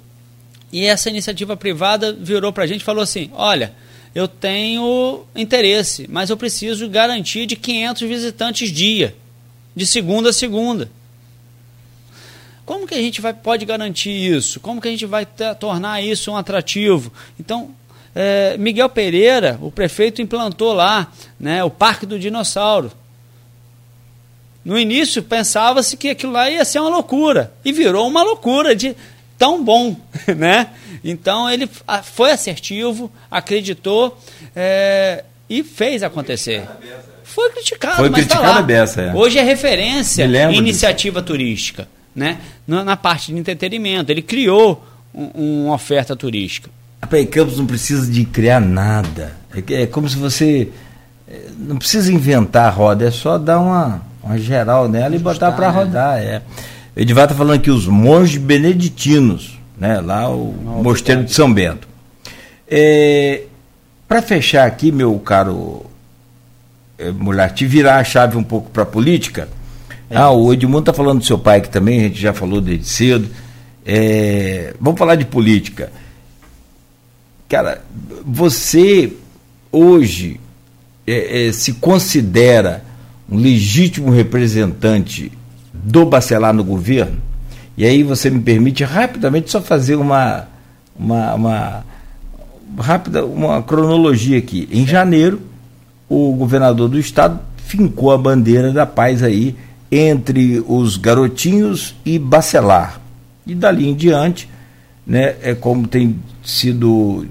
e essa iniciativa privada virou para a gente e falou assim: olha, eu tenho interesse, mas eu preciso garantir de 500 visitantes dia, de segunda a segunda. Como que a gente vai, pode garantir isso? Como que a gente vai tornar isso um atrativo? Então, é, Miguel Pereira, o prefeito, implantou lá né, o Parque do Dinossauro. No início pensava-se que aquilo lá ia ser uma loucura e virou uma loucura de tão bom, *laughs* né? Então ele foi assertivo, acreditou é, e fez acontecer. Foi criticado, foi mas criticado tá lá. Beça, é. Hoje é referência em iniciativa disso. turística, né? Na, parte de entretenimento, ele criou um, uma oferta turística. A Campos não precisa de criar nada. É, é como se você é, não precisa inventar a roda, é só dar uma uma geral nela e botar para né? rodar. É. O Edivar está falando aqui os monges beneditinos, né? lá o Mosteiro de São Bento. É, para fechar aqui, meu caro é, mulher, te virar a chave um pouco para a política. É ah, o Edmundo está falando do seu pai que também, a gente já falou desde cedo. É, vamos falar de política. Cara, você hoje é, é, se considera um legítimo representante do Bacelar no governo, e aí você me permite rapidamente só fazer uma, uma, uma rápida uma cronologia aqui. Em janeiro, o governador do estado fincou a bandeira da paz aí entre os garotinhos e Bacelar. E dali em diante, né, é como tem sido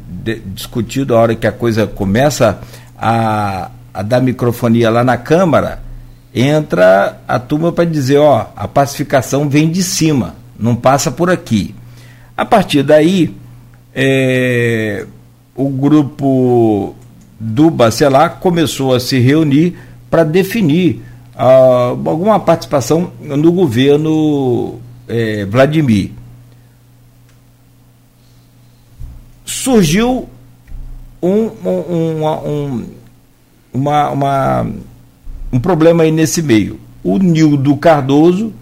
discutido a hora que a coisa começa a, a dar microfonia lá na Câmara, entra a turma para dizer, ó, a pacificação vem de cima, não passa por aqui. A partir daí, é, o grupo do Bacelar começou a se reunir para definir ah, alguma participação no governo é, Vladimir. Surgiu um, um, um, uma, uma um problema aí nesse meio. O Nildo Cardoso,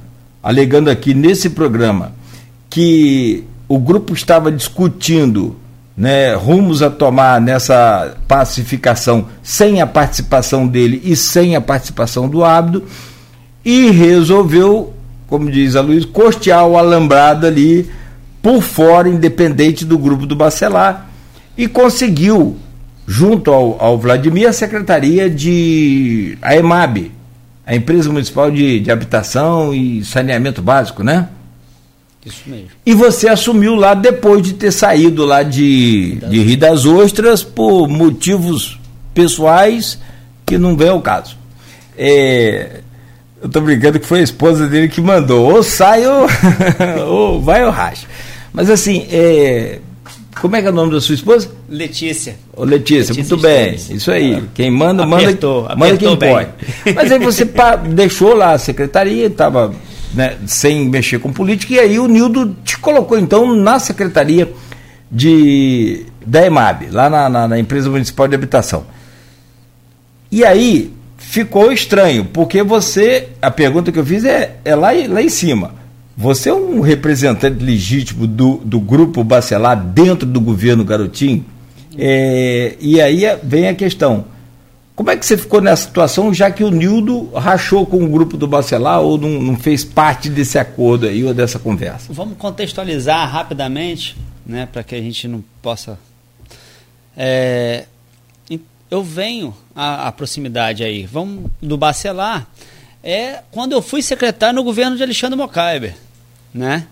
alegando aqui nesse programa que o grupo estava discutindo né, rumos a tomar nessa pacificação sem a participação dele e sem a participação do Ábido, e resolveu, como diz a Luiz, costear o alambrado ali por fora, independente do grupo do Bacelar, e conseguiu junto ao, ao Vladimir, a Secretaria de. a EMAB, a Empresa Municipal de, de Habitação e Saneamento Básico, né? Isso mesmo. E você assumiu lá depois de ter saído lá de, de Rio das Ostras por motivos pessoais que não vem ao caso. É, eu tô brincando que foi a esposa dele que mandou, ou sai ou, *laughs* ou vai ou racha. Mas assim, é, como é que é o nome da sua esposa? Letícia. Ô, Letícia, Letícia muito bem. Isso aí. Quem manda, apertou, manda, manda quem bem. pode. Mas aí você *laughs* deixou lá a secretaria, estava né, sem mexer com política, e aí o Nildo te colocou então na secretaria de da EMAB, lá na, na, na empresa municipal de habitação. E aí ficou estranho, porque você, a pergunta que eu fiz é, é lá, lá em cima. Você é um representante legítimo do, do grupo Bacelar dentro do governo Garotinho? É, e aí vem a questão. Como é que você ficou nessa situação, já que o Nildo rachou com o grupo do Bacelar ou não, não fez parte desse acordo aí ou dessa conversa? Vamos contextualizar rapidamente, né, para que a gente não possa. É, eu venho à, proximidade aí. Vamos do Bacelar. É quando eu fui secretário no governo de Alexandre Mocaiber, né?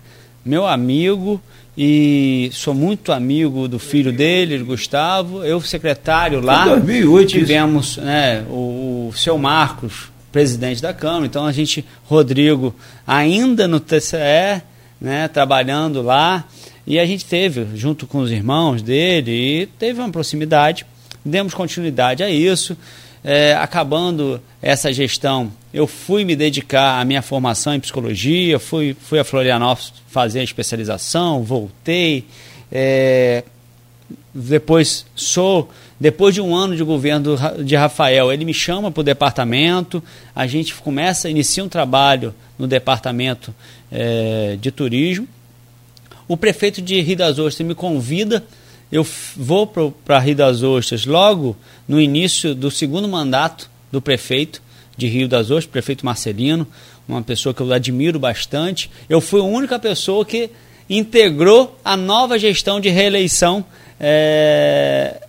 Meu amigo e sou muito amigo do filho dele, Gustavo. Eu secretário lá. Em 2008 tivemos né, o, o seu Marcos, presidente da Câmara. Então a gente, Rodrigo, ainda no TCE, né, trabalhando lá. E a gente teve, junto com os irmãos dele, e teve uma proximidade demos continuidade a isso. É, acabando essa gestão, eu fui me dedicar à minha formação em psicologia, fui, fui a Florianópolis fazer a especialização, voltei. É, depois sou depois de um ano de governo de Rafael, ele me chama para o departamento, a gente começa, inicia um trabalho no departamento é, de turismo. O prefeito de Rio das Ostras me convida eu vou para Rio das Ostras logo no início do segundo mandato do prefeito de Rio das Ostras, prefeito Marcelino, uma pessoa que eu admiro bastante. Eu fui a única pessoa que integrou a nova gestão de reeleição é,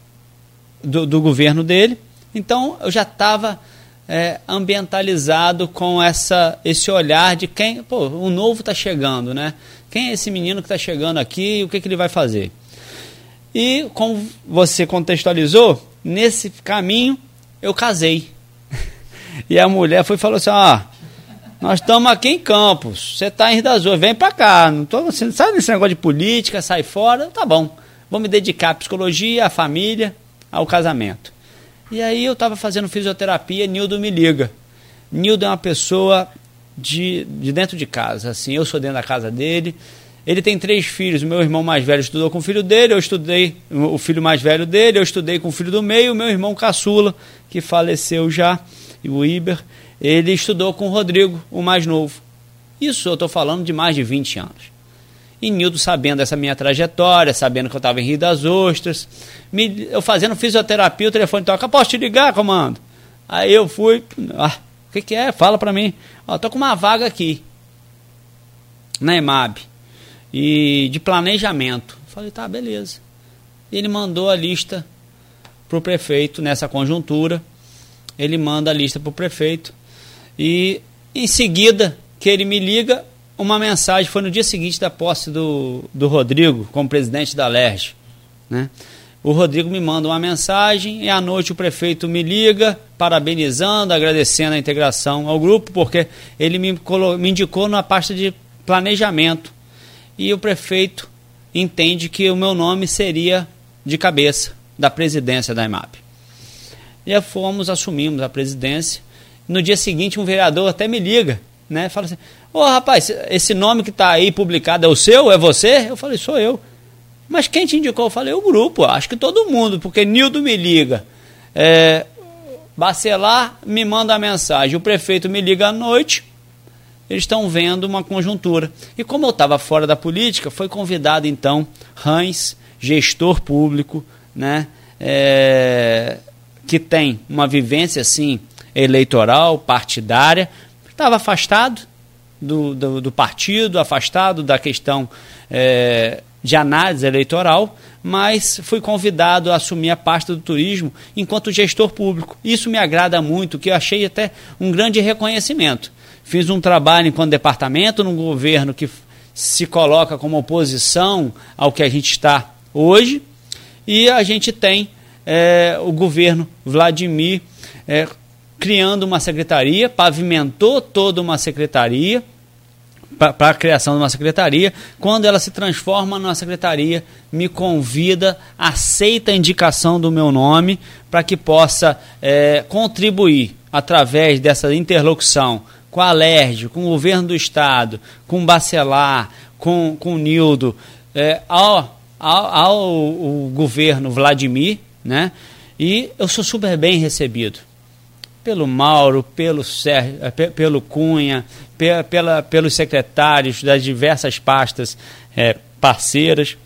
do, do, governo dele. Então eu já estava é, ambientalizado com essa, esse olhar de quem, pô, o novo está chegando, né? Quem é esse menino que está chegando aqui e o que, que ele vai fazer? E como você contextualizou, nesse caminho eu casei. E a mulher foi e falou assim: ah, nós estamos aqui em Campos, você está em Rio das Ostras, vem para cá. Não tô, não sabe desse negócio de política, sai fora, tá bom. Vou me dedicar à psicologia, à família, ao casamento. E aí eu estava fazendo fisioterapia, Nildo me liga. Nildo é uma pessoa de, de dentro de casa, assim, eu sou dentro da casa dele, ele tem três filhos. Meu irmão mais velho estudou com o filho dele, eu estudei o filho mais velho dele, eu estudei com o filho do meio, meu irmão caçula, que faleceu já, o Iber, ele estudou com o Rodrigo, o mais novo. Isso eu estou falando de mais de 20 anos. E Nildo, sabendo essa minha trajetória, sabendo que eu estava em Rio das Ostras, me, eu fazendo fisioterapia, o telefone toca, posso te ligar, comando? Aí eu fui, ah, o que, que é? Fala para mim. Tô com uma vaga aqui, na EMAB e de planejamento. Falei, tá, beleza. Ele mandou a lista para o prefeito nessa conjuntura. Ele manda a lista para o prefeito. E em seguida que ele me liga, uma mensagem, foi no dia seguinte da posse do, do Rodrigo como presidente da LERJ. Né? O Rodrigo me manda uma mensagem e à noite o prefeito me liga, parabenizando, agradecendo a integração ao grupo, porque ele me, me indicou na pasta de planejamento e o prefeito entende que o meu nome seria de cabeça da presidência da IMAP. E fomos, assumimos a presidência. No dia seguinte, um vereador até me liga, né? Fala assim: Ô oh, rapaz, esse nome que está aí publicado é o seu? É você? Eu falei: Sou eu. Mas quem te indicou? Eu falei: O grupo, acho que todo mundo, porque Nildo me liga. É, Bacelar me manda a mensagem, o prefeito me liga à noite, eles estão vendo uma conjuntura. E como eu estava fora da política, foi convidado então Hans, gestor público, né, é, que tem uma vivência assim eleitoral, partidária, estava afastado do, do, do, partido, afastado da questão é, de análise eleitoral, mas fui convidado a assumir a pasta do turismo enquanto gestor público. Isso me agrada muito, que eu achei até um grande reconhecimento. Fiz um trabalho enquanto departamento num governo que se coloca como oposição ao que a gente está hoje, e a gente tem é, o governo Vladimir é, criando uma secretaria, pavimentou toda uma secretaria para a criação de uma secretaria. Quando ela se transforma numa secretaria, me convida, aceita a indicação do meu nome para que possa é, contribuir através dessa interlocução com a Alerj, com o governo do estado, com o Bacelar, com, com o Nildo, é, ao ao, ao governo Vladimir, né? E eu sou super bem recebido pelo Mauro, pelo Sérgio, eh, pelo Cunha, pela, pelos secretários das diversas pastas é, parceiras,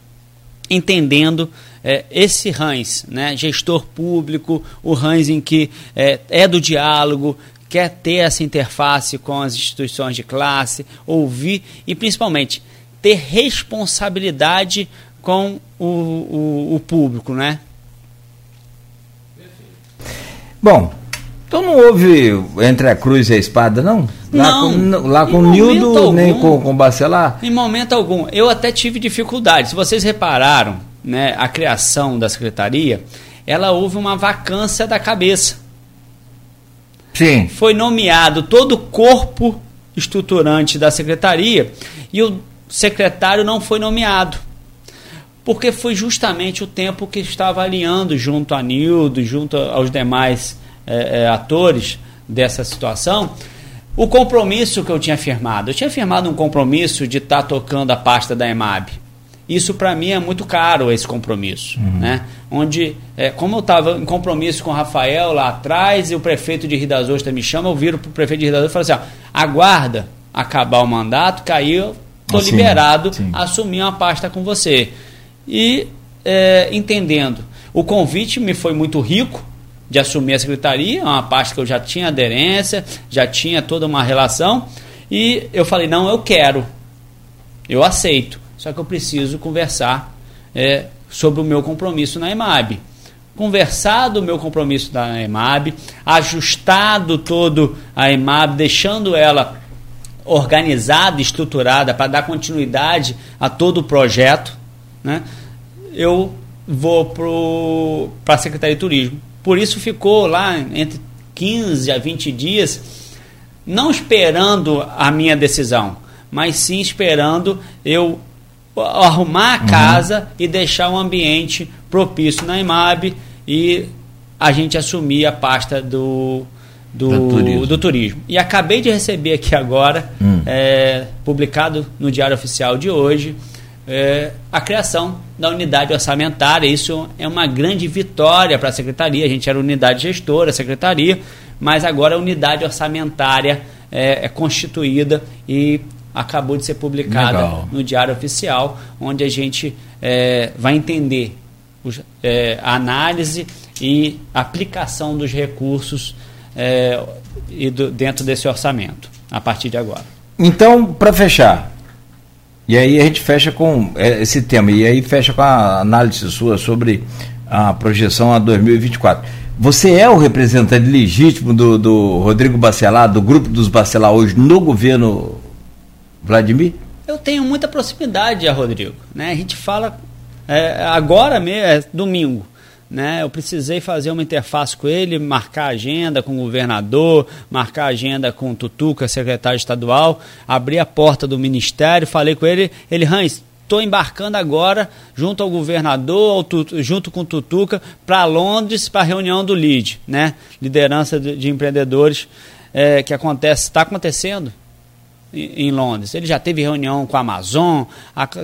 entendendo é, esse RANS, né, gestor público, o RANS em que é, é do diálogo, quer ter essa interface com as instituições de classe, ouvir e principalmente ter responsabilidade com o, o, o público, né? Bom, então não houve entre a cruz e a espada, não? Lá não. Com, lá com o Nildo, nem com, com o Bacelar? Em momento algum. Eu até tive dificuldade. Se vocês repararam, né, a criação da secretaria, ela houve uma vacância da cabeça. Sim. Foi nomeado todo o corpo estruturante da secretaria e o secretário não foi nomeado. Porque foi justamente o tempo que estava alinhando junto a Nildo, junto aos demais é, é, atores dessa situação, o compromisso que eu tinha firmado. Eu tinha firmado um compromisso de estar tá tocando a pasta da EMAB. Isso para mim é muito caro, esse compromisso. Uhum. Né? Onde, é, como eu estava em compromisso com o Rafael lá atrás e o prefeito de Rio das Ostras me chama, eu viro para o prefeito de Rio das Ostras e falo assim: ó, aguarda acabar o mandato, que aí eu estou liberado a assumir uma pasta com você. E é, entendendo, o convite me foi muito rico, de assumir a secretaria, uma parte que eu já tinha aderência, já tinha toda uma relação, e eu falei, não, eu quero, eu aceito, só que eu preciso conversar é, sobre o meu compromisso na EMAB. Conversado o meu compromisso da EMAB, ajustado todo a EMAB, deixando ela organizada, estruturada para dar continuidade a todo o projeto, né? eu vou para a Secretaria de Turismo por isso ficou lá entre 15 a 20 dias, não esperando a minha decisão, mas sim esperando eu arrumar a uhum. casa uhum. e deixar um ambiente propício na IMAB e a gente assumir a pasta do, do, do, turismo. do turismo. E acabei de receber aqui agora, hum. é, publicado no Diário Oficial de hoje, é, a criação da unidade orçamentária. Isso é uma grande vitória para a secretaria. A gente era unidade gestora, secretaria, mas agora a unidade orçamentária é, é constituída e acabou de ser publicada Legal. no Diário Oficial, onde a gente é, vai entender os, é, a análise e aplicação dos recursos é, e do, dentro desse orçamento, a partir de agora. Então, para fechar, e aí a gente fecha com é, esse tema, e aí fecha com a análise sua sobre a projeção a 2024. Você é o representante legítimo do, do Rodrigo Bacelar, do grupo dos Bacelar hoje no governo Vladimir? Eu tenho muita proximidade a Rodrigo. Né? A gente fala é, agora mesmo, é domingo né? Eu precisei fazer uma interface com ele, marcar agenda com o governador, marcar agenda com o Tutuca, secretário estadual, abri a porta do ministério, falei com ele, ele, Hans, estou embarcando agora junto ao governador, ao junto com o Tutuca, para Londres, para a reunião do LID, né? Liderança de, de empreendedores, é, que acontece, está acontecendo em, Londres. Ele já teve reunião com a Amazon,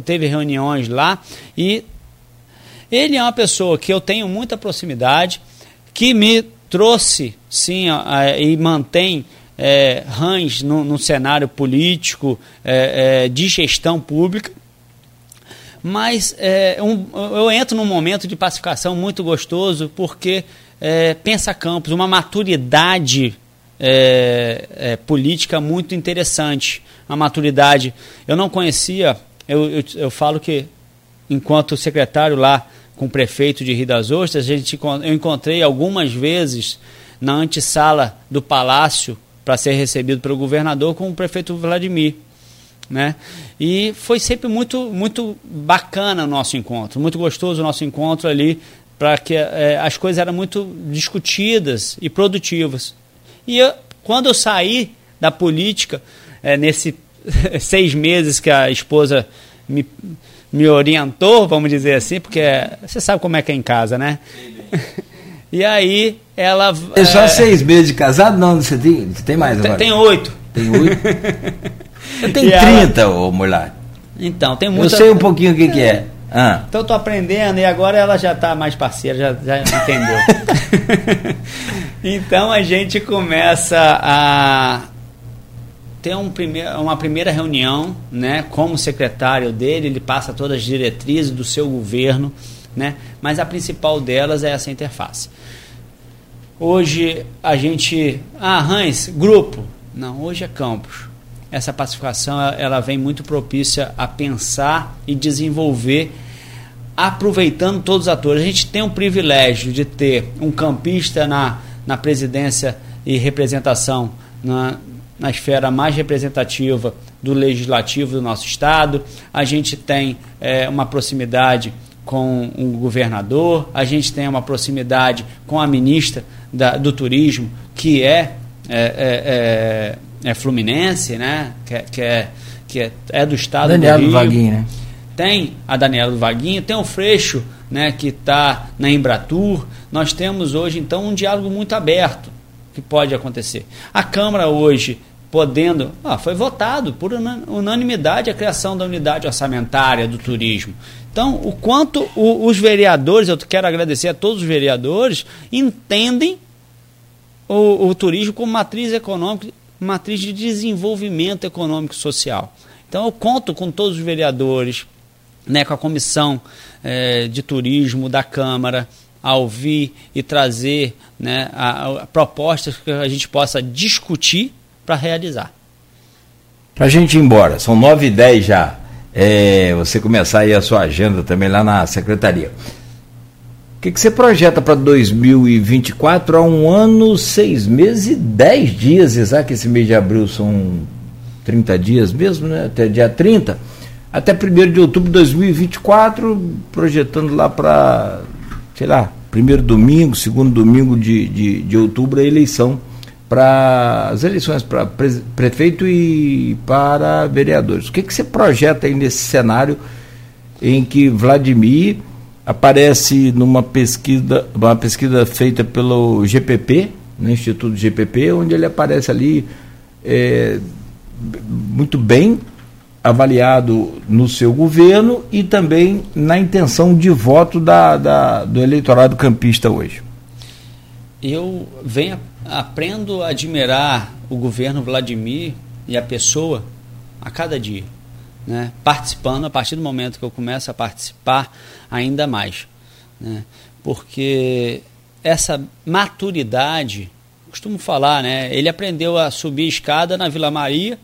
teve reuniões lá e ele é uma pessoa que eu tenho muita proximidade, que me trouxe, sim, e mantém é, rãs no, no cenário político é, é, de gestão pública. Mas é, um, eu entro num momento de pacificação muito gostoso, porque é, pensa Campos, uma maturidade é, política muito interessante. Uma maturidade. Eu não conhecia, eu, eu, eu falo que enquanto secretário lá com o prefeito de Rio das Ostras, a gente, eu encontrei algumas vezes na antessala do palácio para ser recebido pelo governador com o prefeito Vladimir. Né? E foi sempre muito, muito bacana o nosso encontro, muito gostoso o nosso encontro ali, para que é, as coisas eram muito discutidas e produtivas. E eu, quando eu saí da política, é, nesse *laughs* seis meses que a esposa me me orientou, vamos dizer assim, porque você sabe como é que é em casa, né? *laughs* e aí ela. É só é... seis meses de casado? Não, você tem, você tem mais agora? Tem oito. Tem oito? *laughs* Eu tenho 30, ela... ô mulher. Então, tem muita... Eu sei um pouquinho o que, que é. Ah. Então estou aprendendo e agora ela já está mais parceira, já, já entendeu. *laughs* então a gente começa a ter um primeir, uma primeira reunião, né, como secretário dele, ele passa todas as diretrizes do seu governo, né, mas a principal delas é essa interface. Hoje a gente, ah, Hans, grupo, não, hoje é campus. Essa pacificação ela vem muito propícia a pensar e desenvolver aproveitando todos os atores. A gente tem o privilégio de ter um campista na, na presidência e representação na, na esfera mais representativa do legislativo do nosso estado. A gente tem é, uma proximidade com o governador, a gente tem uma proximidade com a ministra da, do turismo, que é, é, é, é fluminense, né? que, é, que, é, que é, é do estado Daniela do Rio. Vaguinho, né? Tem a Daniela do Vaguinho, tem o Freixo, né, que está na Embratur. Nós temos hoje, então, um diálogo muito aberto que pode acontecer. A Câmara hoje podendo. Ah, foi votado por unanimidade a criação da unidade orçamentária do turismo. Então, o quanto o, os vereadores, eu quero agradecer a todos os vereadores, entendem o, o turismo como matriz econômica, matriz de desenvolvimento econômico e social. Então, eu conto com todos os vereadores, né, com a comissão eh, de turismo da Câmara, a ouvir e trazer né, a, a propostas que a gente possa discutir para realizar. Para a gente ir embora, são 9 e 10 já. É, você começar aí a sua agenda também lá na secretaria. O que, que você projeta para 2024? Há um ano, seis meses e dez dias, Isaac. Esse mês de abril são 30 dias mesmo, né? Até dia 30. Até 1 de outubro de 2024, projetando lá para, sei lá, primeiro domingo, segundo domingo de, de, de outubro, a eleição para as eleições para prefeito e para vereadores. O que, que você projeta aí nesse cenário em que Vladimir aparece numa pesquisa, uma pesquisa feita pelo GPP, no Instituto GPP, onde ele aparece ali é, muito bem avaliado no seu governo e também na intenção de voto da, da do eleitorado campista hoje? Eu venho aprendo a admirar o governo Vladimir e a pessoa a cada dia, né? participando a partir do momento que eu começo a participar ainda mais, né? porque essa maturidade, costumo falar, né? ele aprendeu a subir escada na Vila Maria,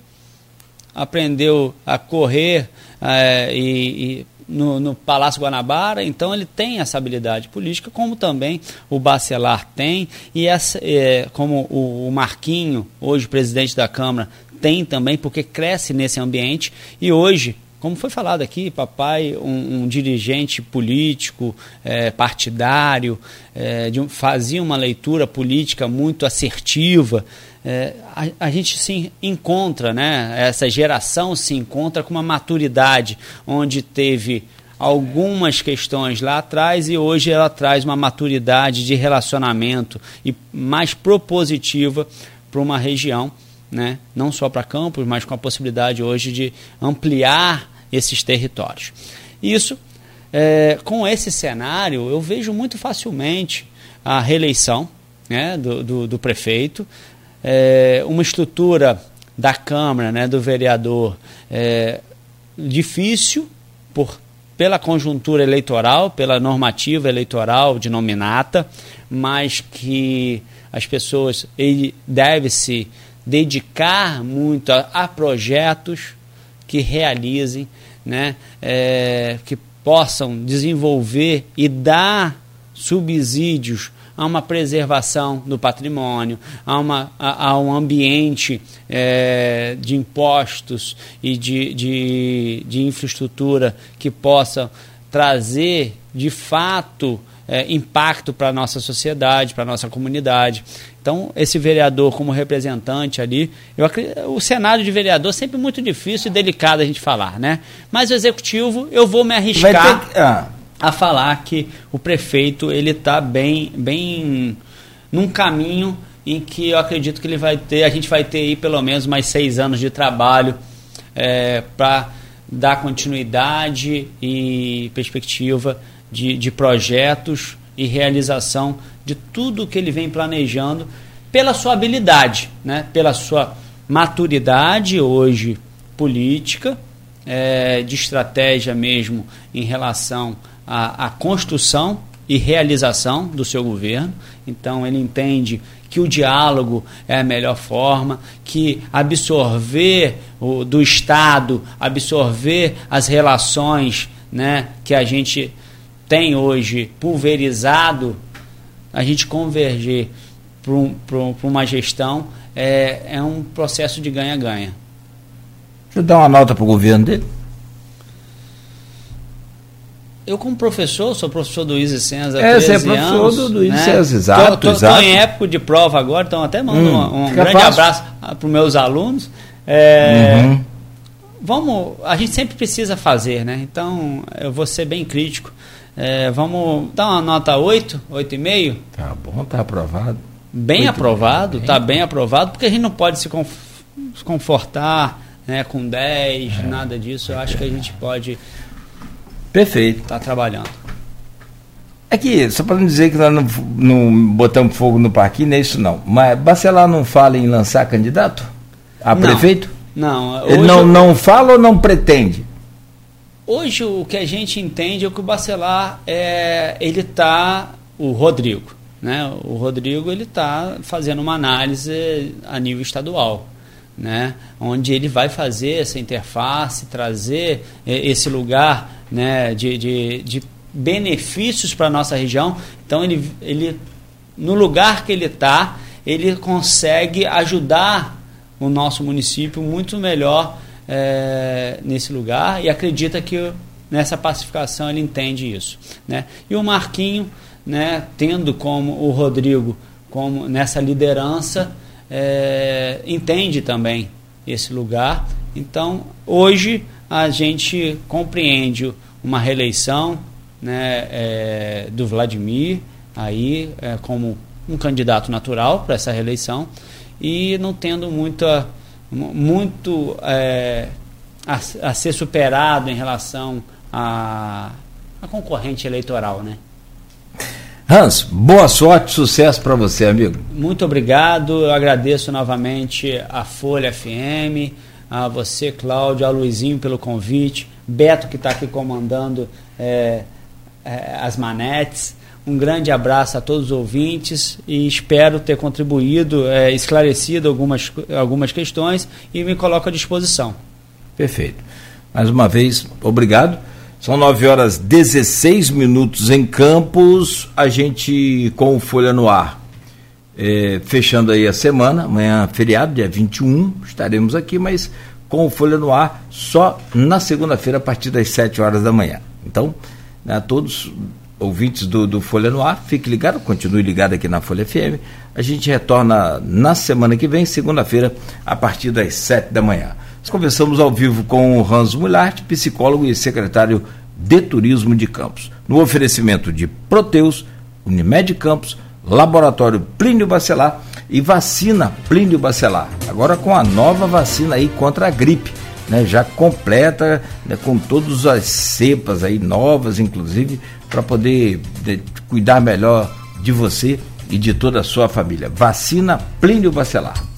aprendeu a correr é, e, e no, no, Palácio Guanabara, então ele tem essa habilidade política, como também o Bacelar tem, e essa, é, como o, o Marquinho, hoje presidente da Câmara, tem também, porque cresce nesse ambiente, e hoje como foi falado aqui, papai, um, um dirigente político, é, partidário, é, de, fazia uma leitura política muito assertiva. É, a, a, gente se encontra, né? essa geração se encontra com uma maturidade, onde teve algumas questões lá atrás e hoje ela traz uma maturidade de relacionamento e mais propositiva para uma região. Né? não só para Campos, mas com a possibilidade hoje de ampliar esses territórios. Isso, é, com esse cenário, eu vejo muito facilmente a reeleição né, do, do, do prefeito, é, uma estrutura da Câmara, né, do vereador, é, difícil por, pela conjuntura eleitoral, pela normativa eleitoral de nominata, mas que as pessoas ele deve se dedicar muito a, a projetos que realizem, né, é, que possam desenvolver e dar subsídios a uma preservação do patrimônio, a, uma, a, a um ambiente é, de impostos e de, de, de infraestrutura que possa trazer de fato é, impacto para a nossa sociedade, para a nossa comunidade. Então, esse vereador como representante ali, eu, o cenário de vereador é sempre muito difícil e delicado a gente falar, né? Mas o executivo, eu vou me arriscar que, ah. A falar que o prefeito ele está bem, bem num caminho em que eu acredito que ele vai ter, a gente vai ter aí pelo menos mais seis anos de trabalho é, para dar continuidade e perspectiva de, de projetos e realização de tudo que ele vem planejando pela sua habilidade, né? pela sua maturidade hoje política, é, de estratégia mesmo em relação à, à construção e realização do seu governo. Então ele entende que o diálogo é a melhor forma, que absorver o, do Estado, absorver as relações né, que a gente tem hoje pulverizado, a gente converger para um, uma gestão é, é um processo de ganha-ganha. Deixa eu dar uma nota para o governo dele. Eu, como professor, sou professor do Luiz Senza há é, 13 você é professor anos, do Luiz né? Senza, exato. Estou em época de prova agora, então até mando hum, um, um grande fácil. abraço para os meus alunos. É, uhum. Vamos, a gente sempre precisa fazer, né? Então, eu vou ser bem crítico. É, vamos dar uma nota 8, 8,5? Tá bom, tá aprovado. Bem 8, aprovado, bem. tá bem aprovado, porque a gente não pode se confortar né, com 10, é. nada disso. Eu acho que a gente pode Perfeito. Estar tá trabalhando. É que, só para não dizer que nós não, não botamos fogo no parquinho, não é isso não. Mas Bacelar não fala em lançar candidato a não, prefeito? Não. Ele não, eu... não fala ou não pretende? Hoje o que a gente entende é que o Bacelar é, ele está o Rodrigo, né? O Rodrigo ele está fazendo uma análise a nível estadual né, onde ele vai fazer essa interface, trazer eh, esse lugar né, de, de, de benefícios para a nossa região. Então, ele, ele, no lugar que ele está, ele consegue ajudar o nosso município muito melhor é, nesse lugar e acredita que nessa pacificação ele entende isso. Né? E o Marquinho, né, tendo como o Rodrigo como nessa liderança, é, entende também esse lugar. Então, hoje a gente compreende uma reeleição né, é, do Vladimir aí é, como um candidato natural para essa reeleição e não tendo muita muito é, a, a, ser superado em relação à concorrente eleitoral, né? Hans, boa sorte, sucesso para você, amigo. Muito obrigado. Eu agradeço novamente a Folha FM, a você, Cláudio, a Luizinho pelo convite, Beto que está aqui comandando é, é, as manetes. Um grande abraço a todos os ouvintes e espero ter contribuído, é, esclarecido algumas, algumas questões e me coloco à disposição. Perfeito. Mais uma vez, obrigado. São 9 horas 16 minutos em Campos, a gente com o Folha no Ar. É, fechando aí a semana, amanhã feriado, dia 21, estaremos aqui, mas com o Folha no Ar só na segunda-feira a partir das 7 horas da manhã. Então, né, todos ouvintes do, do Folha no Ar, fique ligado, continue ligado aqui na Folha FM. A gente retorna na semana que vem, segunda-feira, a partir das 7 da manhã. Nós conversamos ao vivo com o Hans Mulart, psicólogo e secretário de Turismo de Campos. No oferecimento de Proteus, Unimed Campos, Laboratório Plínio Bacelar e Vacina Plínio Bacelar. Agora com a nova vacina aí contra a gripe, né, já completa, né, com todas as cepas aí novas, inclusive, para poder de, cuidar melhor de você e de toda a sua família. Vacina Plínio Bacelar.